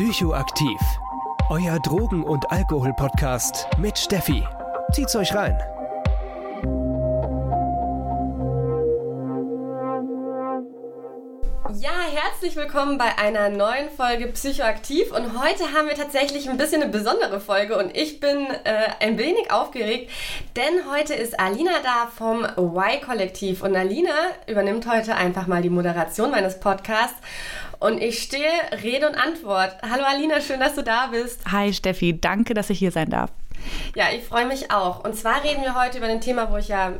Psychoaktiv. Euer Drogen- und Alkohol-Podcast mit Steffi. Zieht's euch rein. Ja, herzlich willkommen bei einer neuen Folge Psychoaktiv und heute haben wir tatsächlich ein bisschen eine besondere Folge und ich bin äh, ein wenig aufgeregt, denn heute ist Alina da vom Y-Kollektiv und Alina übernimmt heute einfach mal die Moderation meines Podcasts und ich stehe Rede und Antwort. Hallo Alina, schön, dass du da bist. Hi Steffi, danke, dass ich hier sein darf. Ja, ich freue mich auch. Und zwar reden wir heute über ein Thema, wo ich ja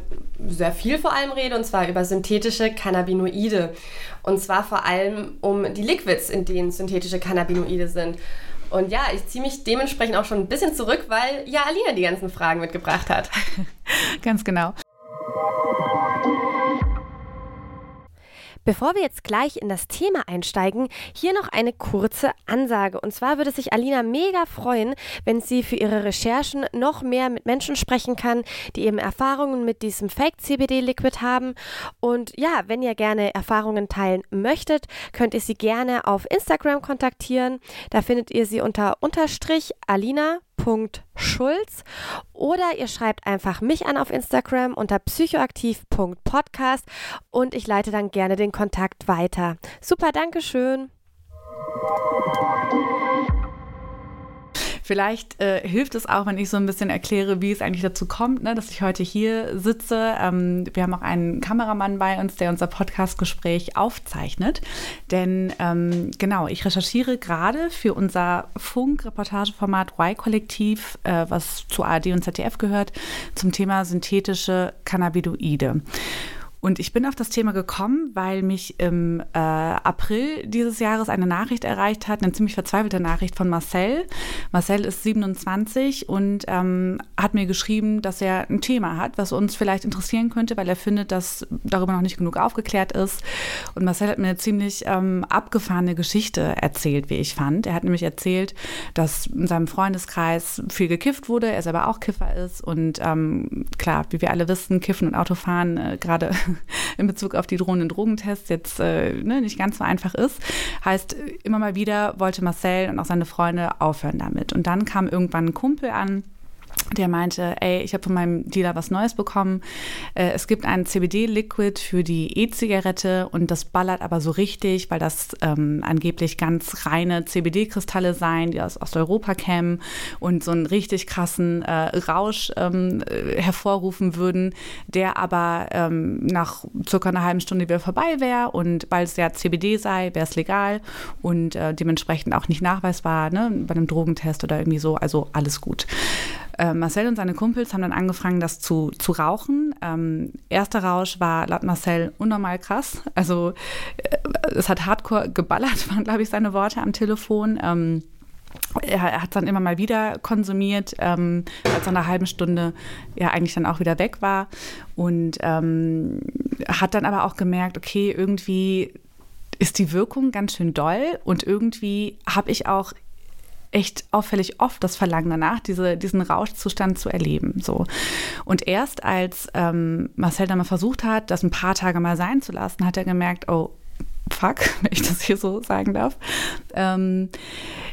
sehr viel vor allem rede, und zwar über synthetische Cannabinoide. Und zwar vor allem um die Liquids, in denen synthetische Cannabinoide sind. Und ja, ich ziehe mich dementsprechend auch schon ein bisschen zurück, weil ja Alina die ganzen Fragen mitgebracht hat. Ganz genau. Bevor wir jetzt gleich in das Thema einsteigen, hier noch eine kurze Ansage. Und zwar würde sich Alina mega freuen, wenn sie für ihre Recherchen noch mehr mit Menschen sprechen kann, die eben Erfahrungen mit diesem Fake-CBD-Liquid haben. Und ja, wenn ihr gerne Erfahrungen teilen möchtet, könnt ihr sie gerne auf Instagram kontaktieren. Da findet ihr sie unter unterstrich Alina Schulz oder ihr schreibt einfach mich an auf Instagram unter psychoaktiv.podcast und ich leite dann gerne den Kontakt weiter. Super, Dankeschön. Vielleicht äh, hilft es auch, wenn ich so ein bisschen erkläre, wie es eigentlich dazu kommt, ne, dass ich heute hier sitze. Ähm, wir haben auch einen Kameramann bei uns, der unser Podcast-Gespräch aufzeichnet. Denn ähm, genau, ich recherchiere gerade für unser Funk-Reportageformat Y-Kollektiv, äh, was zu ARD und ZDF gehört, zum Thema synthetische Cannabinoide. Und ich bin auf das Thema gekommen, weil mich im äh, April dieses Jahres eine Nachricht erreicht hat, eine ziemlich verzweifelte Nachricht von Marcel. Marcel ist 27 und ähm, hat mir geschrieben, dass er ein Thema hat, was uns vielleicht interessieren könnte, weil er findet, dass darüber noch nicht genug aufgeklärt ist. Und Marcel hat mir eine ziemlich ähm, abgefahrene Geschichte erzählt, wie ich fand. Er hat nämlich erzählt, dass in seinem Freundeskreis viel gekifft wurde, er selber auch Kiffer ist und ähm, klar, wie wir alle wissen, Kiffen und Autofahren äh, gerade in Bezug auf die drohenden Drogentests jetzt äh, ne, nicht ganz so einfach ist. Heißt, immer mal wieder wollte Marcel und auch seine Freunde aufhören damit. Und dann kam irgendwann ein Kumpel an, der meinte, ey, ich habe von meinem Dealer was Neues bekommen. Äh, es gibt ein CBD-Liquid für die E-Zigarette und das ballert aber so richtig, weil das ähm, angeblich ganz reine CBD-Kristalle seien, die aus Osteuropa kämen und so einen richtig krassen äh, Rausch ähm, äh, hervorrufen würden, der aber ähm, nach circa einer halben Stunde wieder vorbei wäre und weil es ja CBD sei, wäre es legal und äh, dementsprechend auch nicht nachweisbar ne, bei einem Drogentest oder irgendwie so. Also alles gut. Äh, Marcel und seine Kumpels haben dann angefangen, das zu, zu rauchen. Ähm, erster Rausch war laut Marcel unnormal krass. Also äh, es hat hardcore geballert, waren, glaube ich, seine Worte am Telefon. Ähm, er, hat dann immer mal wieder konsumiert, ähm, als er nach einer halben Stunde ja eigentlich dann auch wieder weg war. Und ähm, hat dann aber auch gemerkt, okay, irgendwie ist die Wirkung ganz schön doll und irgendwie habe ich auch echt auffällig oft das Verlangen danach, diese, diesen Rauschzustand zu erleben. So. Und erst als ähm, Marcel dann mal versucht hat, das ein paar Tage mal sein zu lassen, hat er gemerkt, oh, fuck, wenn ich das hier so sagen darf. Ähm,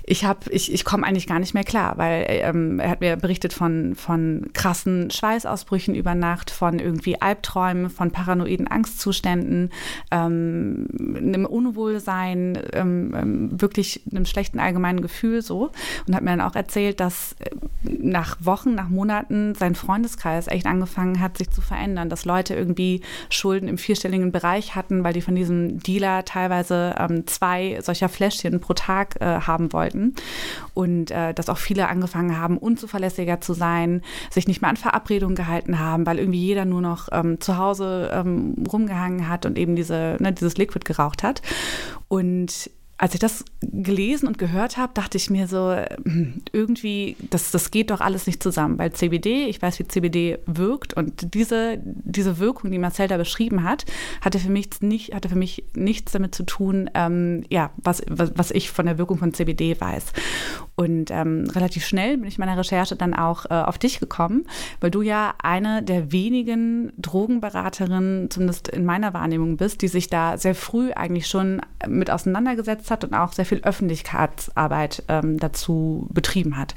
ich habe, ich, ich komme eigentlich gar nicht mehr klar, weil ähm, er hat mir berichtet von, von krassen Schweißausbrüchen über Nacht, von irgendwie Albträumen, von paranoiden Angstzuständen, ähm, einem Unwohlsein, ähm, ähm, wirklich einem schlechten allgemeinen Gefühl so. Und hat mir dann auch erzählt, dass äh, nach Wochen, nach Monaten sein Freundeskreis echt angefangen hat, sich zu verändern, dass Leute irgendwie Schulden im vierstelligen Bereich hatten, weil die von diesem Dealer teilweise ähm, zwei solcher Fläschchen pro Tag äh, haben wollten und äh, dass auch viele angefangen haben, unzuverlässiger zu sein, sich nicht mehr an Verabredungen gehalten haben, weil irgendwie jeder nur noch ähm, zu Hause ähm, rumgehangen hat und eben diese, ne, dieses Liquid geraucht hat. Und als ich das gelesen und gehört habe, dachte ich mir so, hm, irgendwie, das, das geht doch alles nicht zusammen, weil CBD, ich weiß, wie CBD wirkt und diese, diese Wirkung, die Marcel da beschrieben hat, hatte für mich, nicht, hatte für mich nichts damit zu tun, ähm, ja, was, was, was ich von der Wirkung von CBD weiß. Und ähm, relativ schnell bin ich meiner Recherche dann auch äh, auf dich gekommen, weil du ja eine der wenigen Drogenberaterinnen, zumindest in meiner Wahrnehmung bist, die sich da sehr früh eigentlich schon mit auseinandergesetzt genutzt hat und auch sehr viel Öffentlichkeitsarbeit ähm, dazu betrieben hat.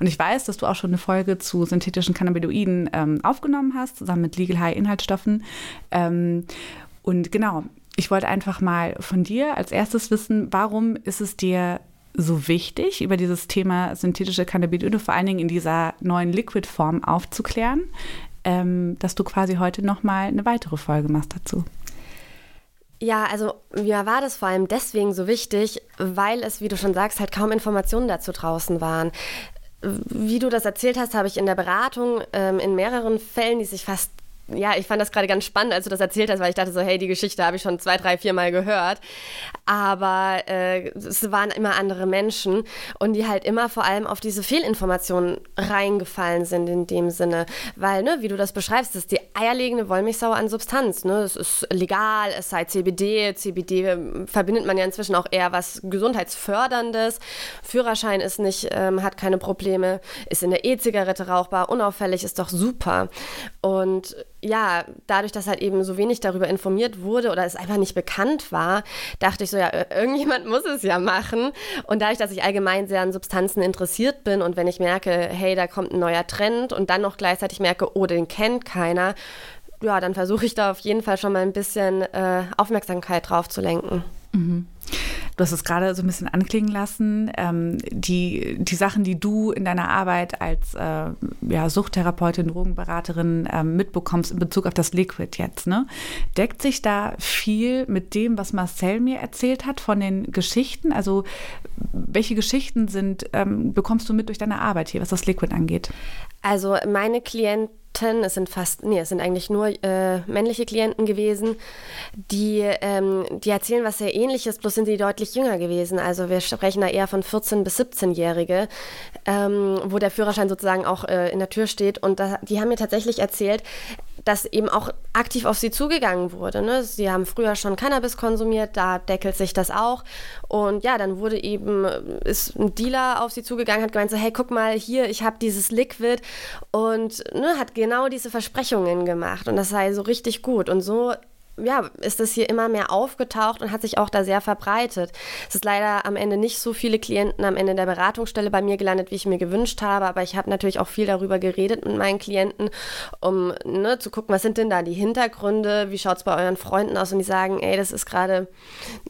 Und ich weiß, dass du auch schon eine Folge zu synthetischen Cannabinoiden ähm, aufgenommen hast, zusammen mit Legal High Inhaltsstoffen. Ähm, und genau, ich wollte einfach mal von dir als erstes wissen, warum ist es dir so wichtig, über dieses Thema synthetische Cannabinoide vor allen Dingen in dieser neuen Liquid-Form aufzuklären, ähm, dass du quasi heute nochmal eine weitere Folge machst dazu? Ja, also mir war das vor allem deswegen so wichtig, weil es, wie du schon sagst, halt kaum Informationen dazu draußen waren. Wie du das erzählt hast, habe ich in der Beratung ähm, in mehreren Fällen, die sich fast ja, ich fand das gerade ganz spannend, als du das erzählt hast, weil ich dachte so, hey, die Geschichte habe ich schon zwei, drei, vier Mal gehört. Aber äh, es waren immer andere Menschen und die halt immer vor allem auf diese Fehlinformationen reingefallen sind in dem Sinne. Weil, ne, wie du das beschreibst, ist die eierlegende Wollmilchsau an Substanz. Ne? Es ist legal, es sei CBD. CBD ähm, verbindet man ja inzwischen auch eher was Gesundheitsförderndes. Führerschein ist nicht, ähm, hat keine Probleme, ist in der E-Zigarette rauchbar, unauffällig, ist doch super. Und ja, dadurch, dass halt eben so wenig darüber informiert wurde oder es einfach nicht bekannt war, dachte ich so, ja, irgendjemand muss es ja machen. Und dadurch, dass ich allgemein sehr an Substanzen interessiert bin und wenn ich merke, hey, da kommt ein neuer Trend und dann noch gleichzeitig merke, oh, den kennt keiner, ja, dann versuche ich da auf jeden Fall schon mal ein bisschen äh, Aufmerksamkeit drauf zu lenken. Mhm. Du hast es gerade so ein bisschen anklingen lassen. Ähm, die, die Sachen, die du in deiner Arbeit als äh, ja, Suchttherapeutin, Drogenberaterin äh, mitbekommst in Bezug auf das Liquid jetzt, ne? deckt sich da viel mit dem, was Marcel mir erzählt hat von den Geschichten? Also welche Geschichten sind, ähm, bekommst du mit durch deine Arbeit hier, was das Liquid angeht? Also meine Klienten es sind fast, nee, es sind eigentlich nur äh, männliche Klienten gewesen, die, ähm, die erzählen was sehr ähnliches, bloß sind sie deutlich jünger gewesen. Also wir sprechen da eher von 14- bis 17-Jährige, ähm, wo der Führerschein sozusagen auch äh, in der Tür steht. Und da, die haben mir tatsächlich erzählt, dass eben auch aktiv auf sie zugegangen wurde. Ne? Sie haben früher schon Cannabis konsumiert, da deckelt sich das auch. Und ja, dann wurde eben, ist ein Dealer auf sie zugegangen, hat gemeint so, hey, guck mal hier, ich habe dieses Liquid und ne, hat genau diese Versprechungen gemacht und das sei so richtig gut. Und so ja, ist das hier immer mehr aufgetaucht und hat sich auch da sehr verbreitet. Es ist leider am Ende nicht so viele Klienten am Ende der Beratungsstelle bei mir gelandet, wie ich mir gewünscht habe, aber ich habe natürlich auch viel darüber geredet mit meinen Klienten, um ne, zu gucken, was sind denn da die Hintergründe, wie schaut es bei euren Freunden aus? Und die sagen, ey, das ist gerade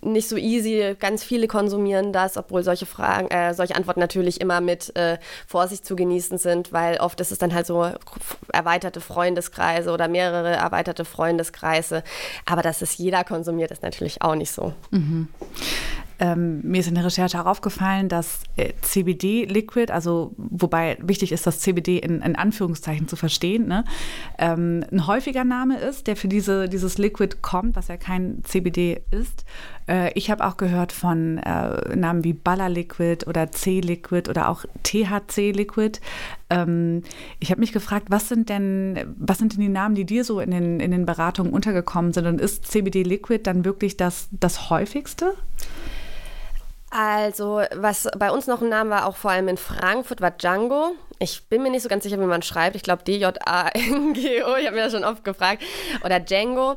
nicht so easy, ganz viele konsumieren das, obwohl solche Fragen, äh, solche Antworten natürlich immer mit äh, Vorsicht zu genießen sind, weil oft ist es dann halt so erweiterte Freundeskreise oder mehrere erweiterte Freundeskreise aber dass es jeder konsumiert, ist natürlich auch nicht so. Mhm. Ähm, mir ist in der Recherche auch aufgefallen, dass äh, CBD-Liquid, also wobei wichtig ist, das CBD in, in Anführungszeichen zu verstehen, ne, ähm, ein häufiger Name ist, der für diese, dieses Liquid kommt, was ja kein CBD ist. Äh, ich habe auch gehört von äh, Namen wie Baller Liquid oder C-Liquid oder auch THC-Liquid. Ähm, ich habe mich gefragt, was sind denn, was sind denn die Namen, die dir so in den, in den Beratungen untergekommen sind? Und ist CBD-Liquid dann wirklich das, das häufigste? Also, was bei uns noch ein Name war, auch vor allem in Frankfurt, war Django. Ich bin mir nicht so ganz sicher, wie man schreibt. Ich glaube D-J-A-N-G-O. Ich habe mir das schon oft gefragt. Oder Django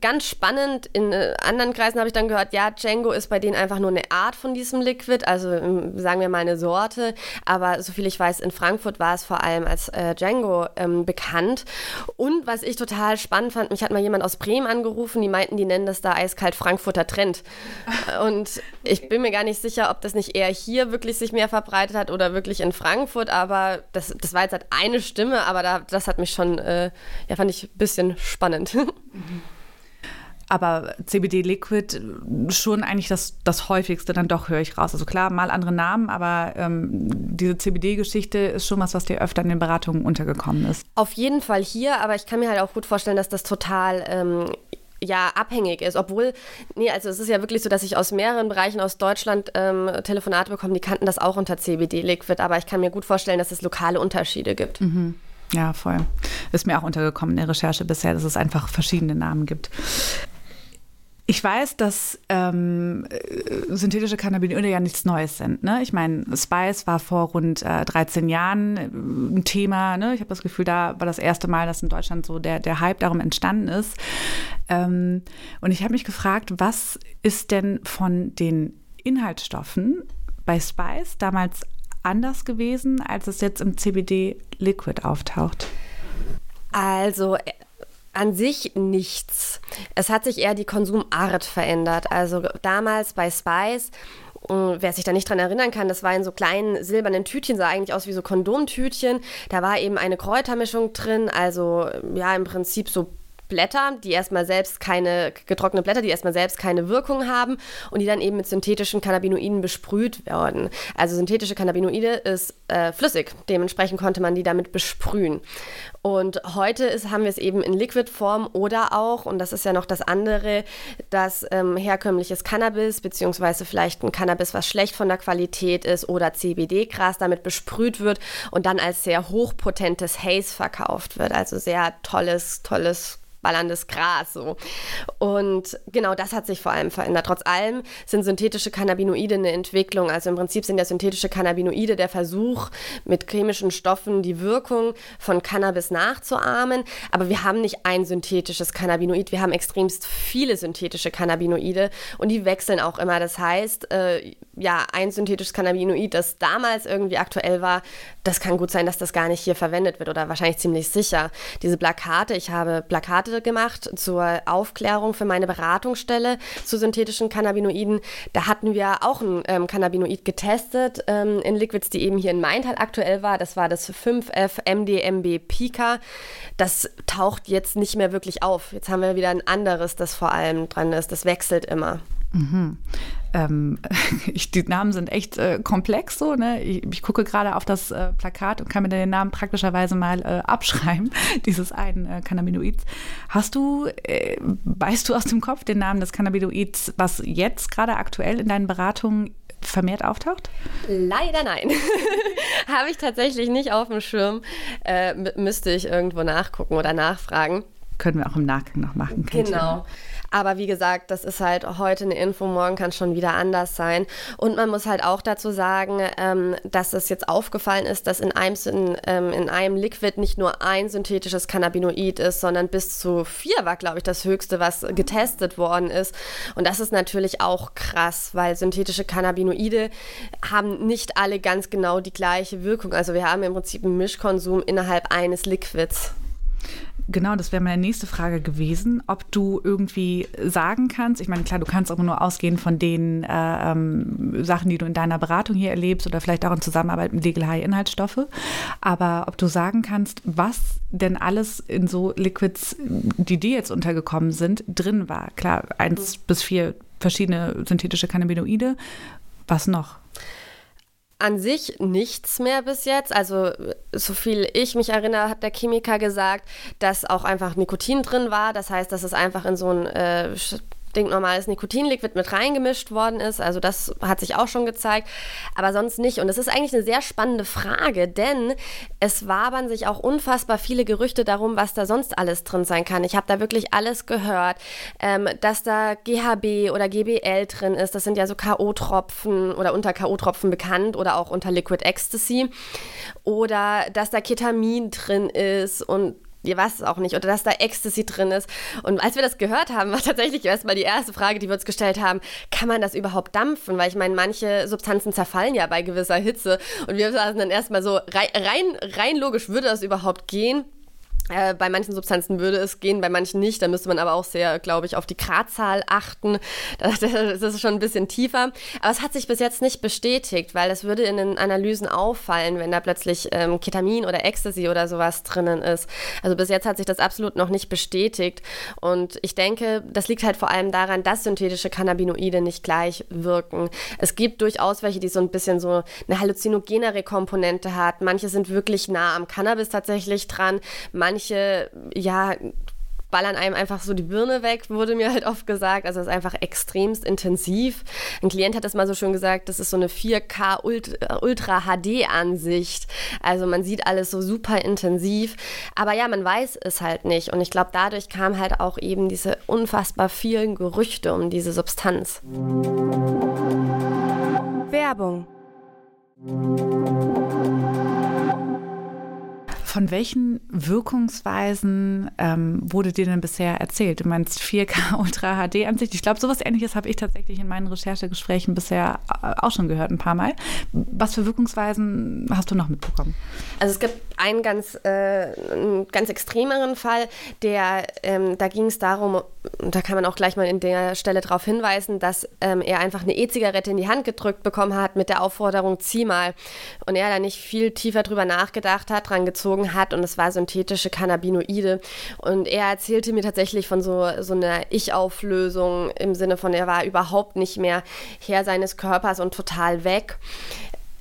ganz spannend, in äh, anderen Kreisen habe ich dann gehört, ja, Django ist bei denen einfach nur eine Art von diesem Liquid, also ähm, sagen wir mal eine Sorte, aber soviel ich weiß, in Frankfurt war es vor allem als äh, Django ähm, bekannt. Und was ich total spannend fand, mich hat mal jemand aus Bremen angerufen, die meinten, die nennen das da eiskalt Frankfurter Trend. Und ich bin mir gar nicht sicher, ob das nicht eher hier wirklich sich mehr verbreitet hat oder wirklich in Frankfurt, aber das, das war jetzt halt eine Stimme, aber da, das hat mich schon, äh, ja, fand ich ein bisschen spannend. Mhm. Aber CBD Liquid schon eigentlich das, das häufigste, dann doch höre ich raus. Also klar, mal andere Namen, aber ähm, diese CBD-Geschichte ist schon was, was dir öfter in den Beratungen untergekommen ist. Auf jeden Fall hier, aber ich kann mir halt auch gut vorstellen, dass das total ähm, ja abhängig ist, obwohl, nee, also es ist ja wirklich so, dass ich aus mehreren Bereichen aus Deutschland ähm, Telefonate bekomme, die kannten das auch unter CBD-Liquid, aber ich kann mir gut vorstellen, dass es lokale Unterschiede gibt. Mhm. Ja, voll. Ist mir auch untergekommen in der Recherche bisher, dass es einfach verschiedene Namen gibt. Ich weiß, dass ähm, äh, synthetische Cannabinoide ja nichts Neues sind. Ne? Ich meine, Spice war vor rund äh, 13 Jahren äh, ein Thema. Ne? Ich habe das Gefühl, da war das erste Mal, dass in Deutschland so der, der Hype darum entstanden ist. Ähm, und ich habe mich gefragt, was ist denn von den Inhaltsstoffen bei Spice damals anders gewesen, als es jetzt im CBD Liquid auftaucht? Also an sich nichts. Es hat sich eher die Konsumart verändert. Also damals bei Spice äh, Wer sich da nicht dran erinnern kann, das war in so kleinen silbernen Tütchen, sah eigentlich aus wie so Kondomtütchen. Da war eben eine Kräutermischung drin, also ja, im Prinzip so Blätter, die erstmal selbst keine, getrocknete Blätter, die erstmal selbst keine Wirkung haben und die dann eben mit synthetischen Cannabinoiden besprüht werden. Also synthetische Cannabinoide ist äh, flüssig, dementsprechend konnte man die damit besprühen. Und heute ist, haben wir es eben in Liquidform oder auch, und das ist ja noch das andere, dass ähm, herkömmliches Cannabis, beziehungsweise vielleicht ein Cannabis, was schlecht von der Qualität ist, oder CBD-Gras damit besprüht wird und dann als sehr hochpotentes Haze verkauft wird. Also sehr tolles, tolles ballerndes Gras. So. Und genau das hat sich vor allem verändert. Trotz allem sind synthetische Cannabinoide eine Entwicklung. Also im Prinzip sind ja synthetische Cannabinoide der Versuch, mit chemischen Stoffen die Wirkung von Cannabis nachzuahmen. Aber wir haben nicht ein synthetisches Cannabinoid, wir haben extremst viele synthetische Cannabinoide und die wechseln auch immer. Das heißt, äh, ja, ein synthetisches Cannabinoid, das damals irgendwie aktuell war, das kann gut sein, dass das gar nicht hier verwendet wird oder wahrscheinlich ziemlich sicher. Diese Plakate, ich habe Plakate gemacht zur Aufklärung für meine Beratungsstelle zu synthetischen Cannabinoiden. Da hatten wir auch ein ähm, Cannabinoid getestet ähm, in Liquids, die eben hier in Maintal aktuell war. Das war das 5F MDMB Pika. Das taucht jetzt nicht mehr wirklich auf. Jetzt haben wir wieder ein anderes, das vor allem dran ist. Das wechselt immer. Mhm. Ähm, ich, die Namen sind echt äh, komplex so. Ne? Ich, ich gucke gerade auf das äh, Plakat und kann mir den Namen praktischerweise mal äh, abschreiben, dieses einen äh, Cannabinoids. Hast du, äh, weißt du aus dem Kopf den Namen des Cannabinoids, was jetzt gerade aktuell in deinen Beratungen vermehrt auftaucht? Leider nein. Habe ich tatsächlich nicht auf dem Schirm. Äh, müsste ich irgendwo nachgucken oder nachfragen. Können wir auch im Nachgang noch machen. Genau. Aber wie gesagt, das ist halt heute eine Info, morgen kann es schon wieder anders sein. Und man muss halt auch dazu sagen, ähm, dass es jetzt aufgefallen ist, dass in einem, in, ähm, in einem Liquid nicht nur ein synthetisches Cannabinoid ist, sondern bis zu vier war, glaube ich, das höchste, was getestet worden ist. Und das ist natürlich auch krass, weil synthetische Cannabinoide haben nicht alle ganz genau die gleiche Wirkung. Also wir haben im Prinzip einen Mischkonsum innerhalb eines Liquids. Genau, das wäre meine nächste Frage gewesen, ob du irgendwie sagen kannst, ich meine, klar, du kannst auch nur ausgehen von den äh, ähm, Sachen, die du in deiner Beratung hier erlebst oder vielleicht auch in Zusammenarbeit mit Legal High Inhaltsstoffe, aber ob du sagen kannst, was denn alles in so Liquids, die dir jetzt untergekommen sind, drin war. Klar, eins mhm. bis vier verschiedene synthetische Cannabinoide. Was noch? An sich nichts mehr bis jetzt. Also, so viel ich mich erinnere, hat der Chemiker gesagt, dass auch einfach Nikotin drin war. Das heißt, dass es einfach in so ein äh, stinknormales Nikotinliquid mit reingemischt worden ist. Also das hat sich auch schon gezeigt, aber sonst nicht. Und es ist eigentlich eine sehr spannende Frage, denn es wabern sich auch unfassbar viele Gerüchte darum, was da sonst alles drin sein kann. Ich habe da wirklich alles gehört, ähm, dass da GHB oder GBL drin ist. Das sind ja so K.O.-Tropfen oder unter K.O.-Tropfen bekannt oder auch unter Liquid Ecstasy. Oder dass da Ketamin drin ist und ihr es auch nicht, oder dass da Ecstasy drin ist. Und als wir das gehört haben, war tatsächlich erstmal die erste Frage, die wir uns gestellt haben, kann man das überhaupt dampfen? Weil ich meine, manche Substanzen zerfallen ja bei gewisser Hitze. Und wir saßen dann erstmal so, rein, rein logisch würde das überhaupt gehen. Äh, bei manchen Substanzen würde es gehen, bei manchen nicht. Da müsste man aber auch sehr, glaube ich, auf die Gradzahl achten. Das, das, ist schon ein bisschen tiefer. Aber es hat sich bis jetzt nicht bestätigt, weil es würde in den Analysen auffallen, wenn da plötzlich ähm, Ketamin oder Ecstasy oder sowas drinnen ist. Also bis jetzt hat sich das absolut noch nicht bestätigt. Und ich denke, das liegt halt vor allem daran, dass synthetische Cannabinoide nicht gleich wirken. Es gibt durchaus welche, die so ein bisschen so eine halluzinogenere Komponente hat. Manche sind wirklich nah am Cannabis tatsächlich dran. Manche manche, ja, ballern einem einfach so die Birne weg, wurde mir halt oft gesagt. Also es ist einfach extremst intensiv. Ein Klient hat das mal so schön gesagt, das ist so eine 4K Ultra HD Ansicht. Also man sieht alles so super intensiv. Aber ja, man weiß es halt nicht. Und ich glaube, dadurch kam halt auch eben diese unfassbar vielen Gerüchte um diese Substanz. Werbung von welchen Wirkungsweisen ähm, wurde dir denn bisher erzählt? Du meinst 4K Ultra HD Ansicht. Ich glaube, sowas ähnliches habe ich tatsächlich in meinen Recherchegesprächen bisher äh, auch schon gehört, ein paar Mal. Was für Wirkungsweisen hast du noch mitbekommen? Also es gibt einen ganz, äh, einen ganz extremeren Fall, der, ähm, da ging es darum, da kann man auch gleich mal in der Stelle darauf hinweisen, dass ähm, er einfach eine E-Zigarette in die Hand gedrückt bekommen hat mit der Aufforderung, zieh mal. Und er da nicht viel tiefer drüber nachgedacht hat, dran gezogen hat und es war synthetische Cannabinoide. Und er erzählte mir tatsächlich von so, so einer Ich-Auflösung im Sinne von, er war überhaupt nicht mehr Herr seines Körpers und total weg.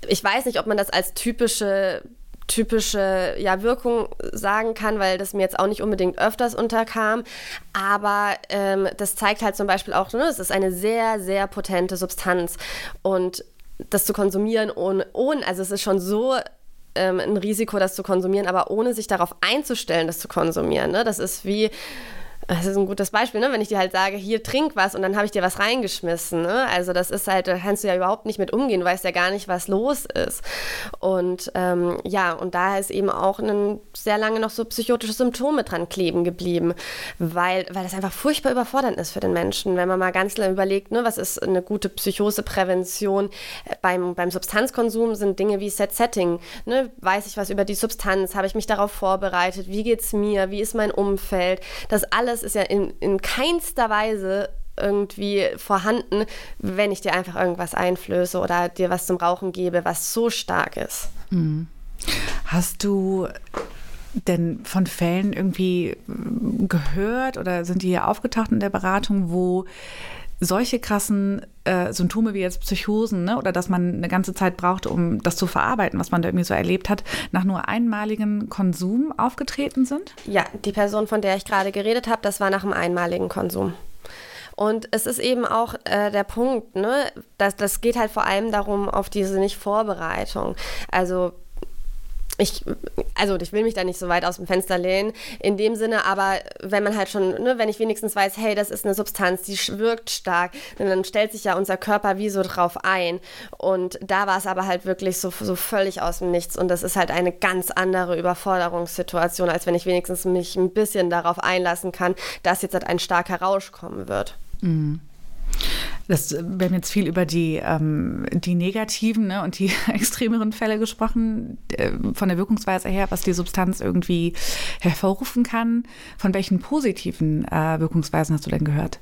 Ich weiß nicht, ob man das als typische typische ja, Wirkung sagen kann, weil das mir jetzt auch nicht unbedingt öfters unterkam. Aber ähm, das zeigt halt zum Beispiel auch, ne, es ist eine sehr, sehr potente Substanz. Und das zu konsumieren ohne, ohne, also es ist schon so ähm, ein Risiko, das zu konsumieren, aber ohne sich darauf einzustellen, das zu konsumieren. Ne? Das ist wie das ist ein gutes Beispiel, ne? wenn ich dir halt sage, hier trink was und dann habe ich dir was reingeschmissen. Ne? Also das ist halt, da kannst du ja überhaupt nicht mit umgehen, du weißt ja gar nicht, was los ist. Und ähm, ja, und da ist eben auch ein, sehr lange noch so psychotische Symptome dran kleben geblieben, weil, weil das einfach furchtbar überfordernd ist für den Menschen, wenn man mal ganz lange überlegt, ne, was ist eine gute Psychoseprävention beim, beim Substanzkonsum, sind Dinge wie Set-Setting. Ne? Weiß ich was über die Substanz? Habe ich mich darauf vorbereitet? Wie geht es mir? Wie ist mein Umfeld? Das alles alles ist ja in, in keinster Weise irgendwie vorhanden, wenn ich dir einfach irgendwas einflöße oder dir was zum Rauchen gebe, was so stark ist. Mhm. Hast du denn von Fällen irgendwie gehört oder sind die hier aufgetaucht in der Beratung, wo solche krassen äh, Symptome wie jetzt Psychosen ne, oder dass man eine ganze Zeit braucht, um das zu verarbeiten, was man da irgendwie so erlebt hat, nach nur einmaligen Konsum aufgetreten sind? Ja, die Person, von der ich gerade geredet habe, das war nach einem einmaligen Konsum. Und es ist eben auch äh, der Punkt, ne, dass das geht halt vor allem darum, auf diese Nicht-Vorbereitung. Also ich, also ich will mich da nicht so weit aus dem Fenster lehnen, in dem Sinne, aber wenn man halt schon, ne, wenn ich wenigstens weiß, hey, das ist eine Substanz, die wirkt stark, dann stellt sich ja unser Körper wie so drauf ein. Und da war es aber halt wirklich so, so völlig aus dem Nichts. Und das ist halt eine ganz andere Überforderungssituation, als wenn ich wenigstens mich ein bisschen darauf einlassen kann, dass jetzt halt ein starker Rausch kommen wird. Mhm. Das, wir haben jetzt viel über die, ähm, die negativen ne, und die extremeren Fälle gesprochen, äh, von der Wirkungsweise her, was die Substanz irgendwie hervorrufen kann. Von welchen positiven äh, Wirkungsweisen hast du denn gehört?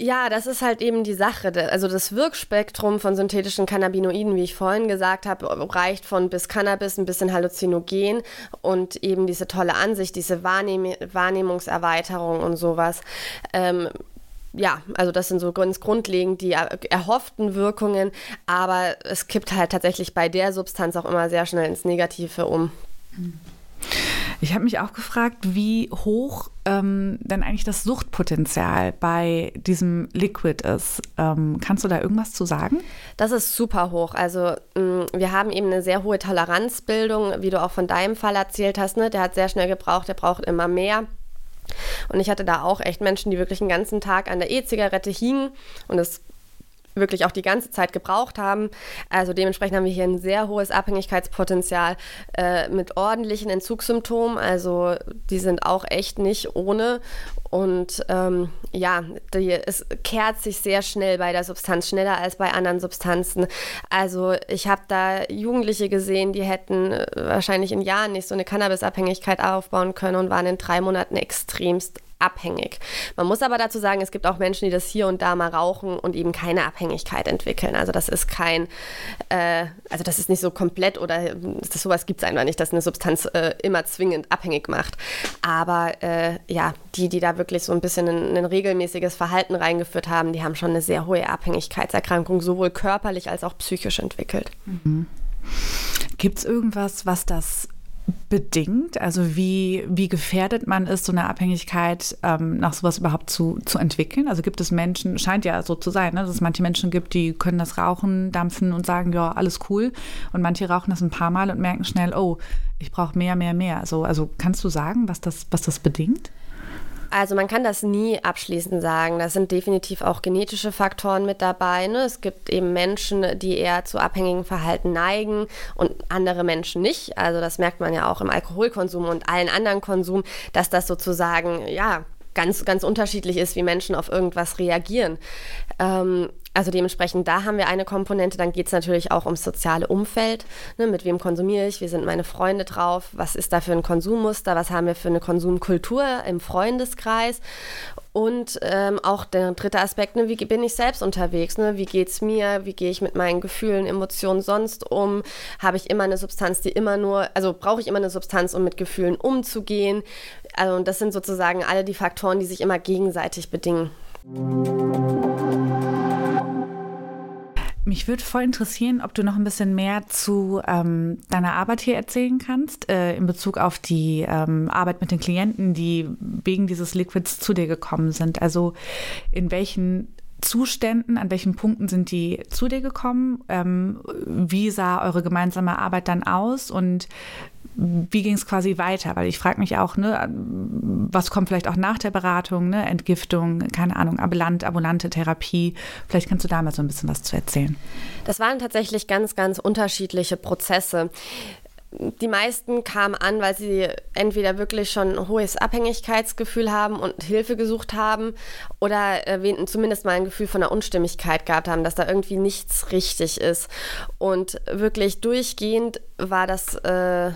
Ja, das ist halt eben die Sache. Also das Wirkspektrum von synthetischen Cannabinoiden, wie ich vorhin gesagt habe, reicht von bis Cannabis ein bisschen Halluzinogen und eben diese tolle Ansicht, diese Wahrnehm Wahrnehmungserweiterung und sowas. Ähm, ja, also das sind so ganz grundlegend die erhofften Wirkungen, aber es kippt halt tatsächlich bei der Substanz auch immer sehr schnell ins Negative um. Ich habe mich auch gefragt, wie hoch ähm, denn eigentlich das Suchtpotenzial bei diesem Liquid ist. Ähm, kannst du da irgendwas zu sagen? Das ist super hoch. Also mh, mm, wir haben eben eine sehr hohe Toleranzbildung, wie du auch von deinem Fall erzählt hast. Ne? Der hat sehr schnell gebraucht, der braucht immer mehr. Und ich hatte da auch echt Menschen, die wirklich den ganzen Tag an der E-Zigarette hingen. Und es wirklich auch die ganze Zeit gebraucht haben. Also dementsprechend haben wir hier ein sehr hohes Abhängigkeitspotenzial äh, mit ordentlichen Entzugssymptomen. Also die sind auch echt nicht ohne. Und ähm, ja, die, es kehrt sich sehr schnell bei der Substanz, schneller als bei anderen Substanzen. Also ich habe da Jugendliche gesehen, die hätten äh, wahrscheinlich in Jahren nicht so eine Cannabisabhängigkeit aufbauen können und waren in drei Monaten extremst abhängig. Man muss aber dazu sagen, es gibt auch Menschen, die das hier und da mal rauchen und eben keine Abhängigkeit entwickeln. Also das ist kein, äh, also das ist nicht so komplett oder das, sowas gibt es einfach nicht, dass eine Substanz äh, immer zwingend abhängig macht. Aber äh, ja, die, die da wirklich so ein bisschen ein, ein regelmäßiges Verhalten reingeführt haben, die haben schon eine sehr hohe Abhängigkeitserkrankung, sowohl körperlich als auch psychisch entwickelt. Mhm. Gibt es irgendwas, was das bedingt? Also wie, wie gefährdet man ist, so eine Abhängigkeit ähm, nach sowas überhaupt zu, zu entwickeln? Also gibt es Menschen, scheint ja so zu sein, ne, dass es manche Menschen gibt, die können das Rauchen, dampfen und sagen, ja, alles cool. Und manche rauchen das ein paar Mal und merken schnell, oh, ich brauche mehr, mehr, mehr. Also, also kannst du sagen, was das, was das bedingt? Also man kann das nie abschließend sagen. Da sind definitiv auch genetische Faktoren mit dabei. Ne? Es gibt eben Menschen, die eher zu abhängigen Verhalten neigen und andere Menschen nicht. Also das merkt man ja auch im Alkoholkonsum und allen anderen Konsum, dass das sozusagen ja ganz, ganz unterschiedlich ist, wie Menschen auf irgendwas reagieren. Ähm, also dementsprechend, da haben wir eine Komponente. Dann geht es natürlich auch ums soziale Umfeld. Ne? Mit wem konsumiere ich? Wie sind meine Freunde drauf? Was ist da für ein Konsummuster? Was haben wir für eine Konsumkultur im Freundeskreis? Und ähm, auch der dritte Aspekt, ne, wie bin ich selbst unterwegs? Ne? Wie geht es mir? Wie gehe ich mit meinen Gefühlen, Emotionen sonst um? Habe ich immer eine Substanz, die immer nur, also brauche ich immer eine Substanz, um mit Gefühlen umzugehen? Also das sind sozusagen alle die Faktoren, die sich immer gegenseitig bedingen. Mich würde voll interessieren, ob du noch ein bisschen mehr zu ähm, deiner Arbeit hier erzählen kannst, äh, in Bezug auf die ähm, Arbeit mit den Klienten, die wegen dieses Liquids zu dir gekommen sind. Also in welchen Zuständen, an welchen Punkten sind die zu dir gekommen? Ähm, wie sah eure gemeinsame Arbeit dann aus und wie ging es quasi weiter? Weil ich frage mich auch, ne, was kommt vielleicht auch nach der Beratung, ne? Entgiftung, keine Ahnung, ambulant, ambulante Therapie. Vielleicht kannst du da mal so ein bisschen was zu erzählen. Das waren tatsächlich ganz, ganz unterschiedliche Prozesse die meisten kamen an, weil sie entweder wirklich schon ein hohes Abhängigkeitsgefühl haben und Hilfe gesucht haben oder zumindest mal ein Gefühl von einer Unstimmigkeit gehabt haben, dass da irgendwie nichts richtig ist. Und wirklich durchgehend war das äh,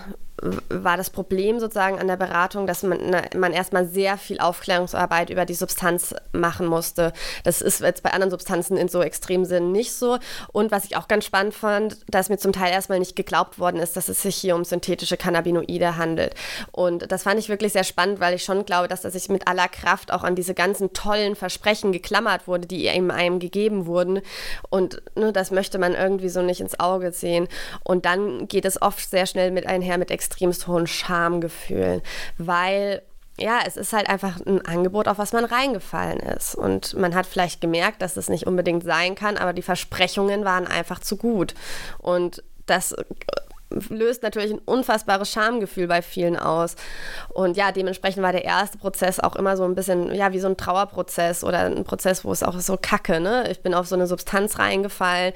war das Problem sozusagen an der Beratung, dass man, man erstmal sehr viel Aufklärungsarbeit über die Substanz machen musste. Das ist jetzt bei anderen Substanzen in so extrem Sinn nicht so. Und was ich auch ganz spannend fand, dass mir zum Teil erstmal nicht geglaubt worden ist, dass es sich hier um synthetische Cannabinoide handelt. Und das fand ich wirklich sehr spannend, weil ich schon glaube, dass das sich mit aller Kraft auch an diese ganzen tollen Versprechen geklammert wurde, die einem gegeben wurden. Und ne, das möchte man irgendwie so nicht ins Auge sehen. Und dann geht es oft sehr schnell mit einher mit extrem extremst hohen Schamgefühlen, weil ja, es ist halt einfach ein Angebot, auf was man reingefallen ist. Und man hat vielleicht gemerkt, dass es nicht unbedingt sein kann, aber die Versprechungen waren einfach zu gut. Und das äh, löst natürlich ein unfassbares Schamgefühl bei vielen aus. Und ja, dementsprechend war der erste Prozess auch immer so ein bisschen, ja, wie so ein Trauerprozess oder ein Prozess, wo es auch so kacke, ne? Ich bin auf so eine Substanz reingefallen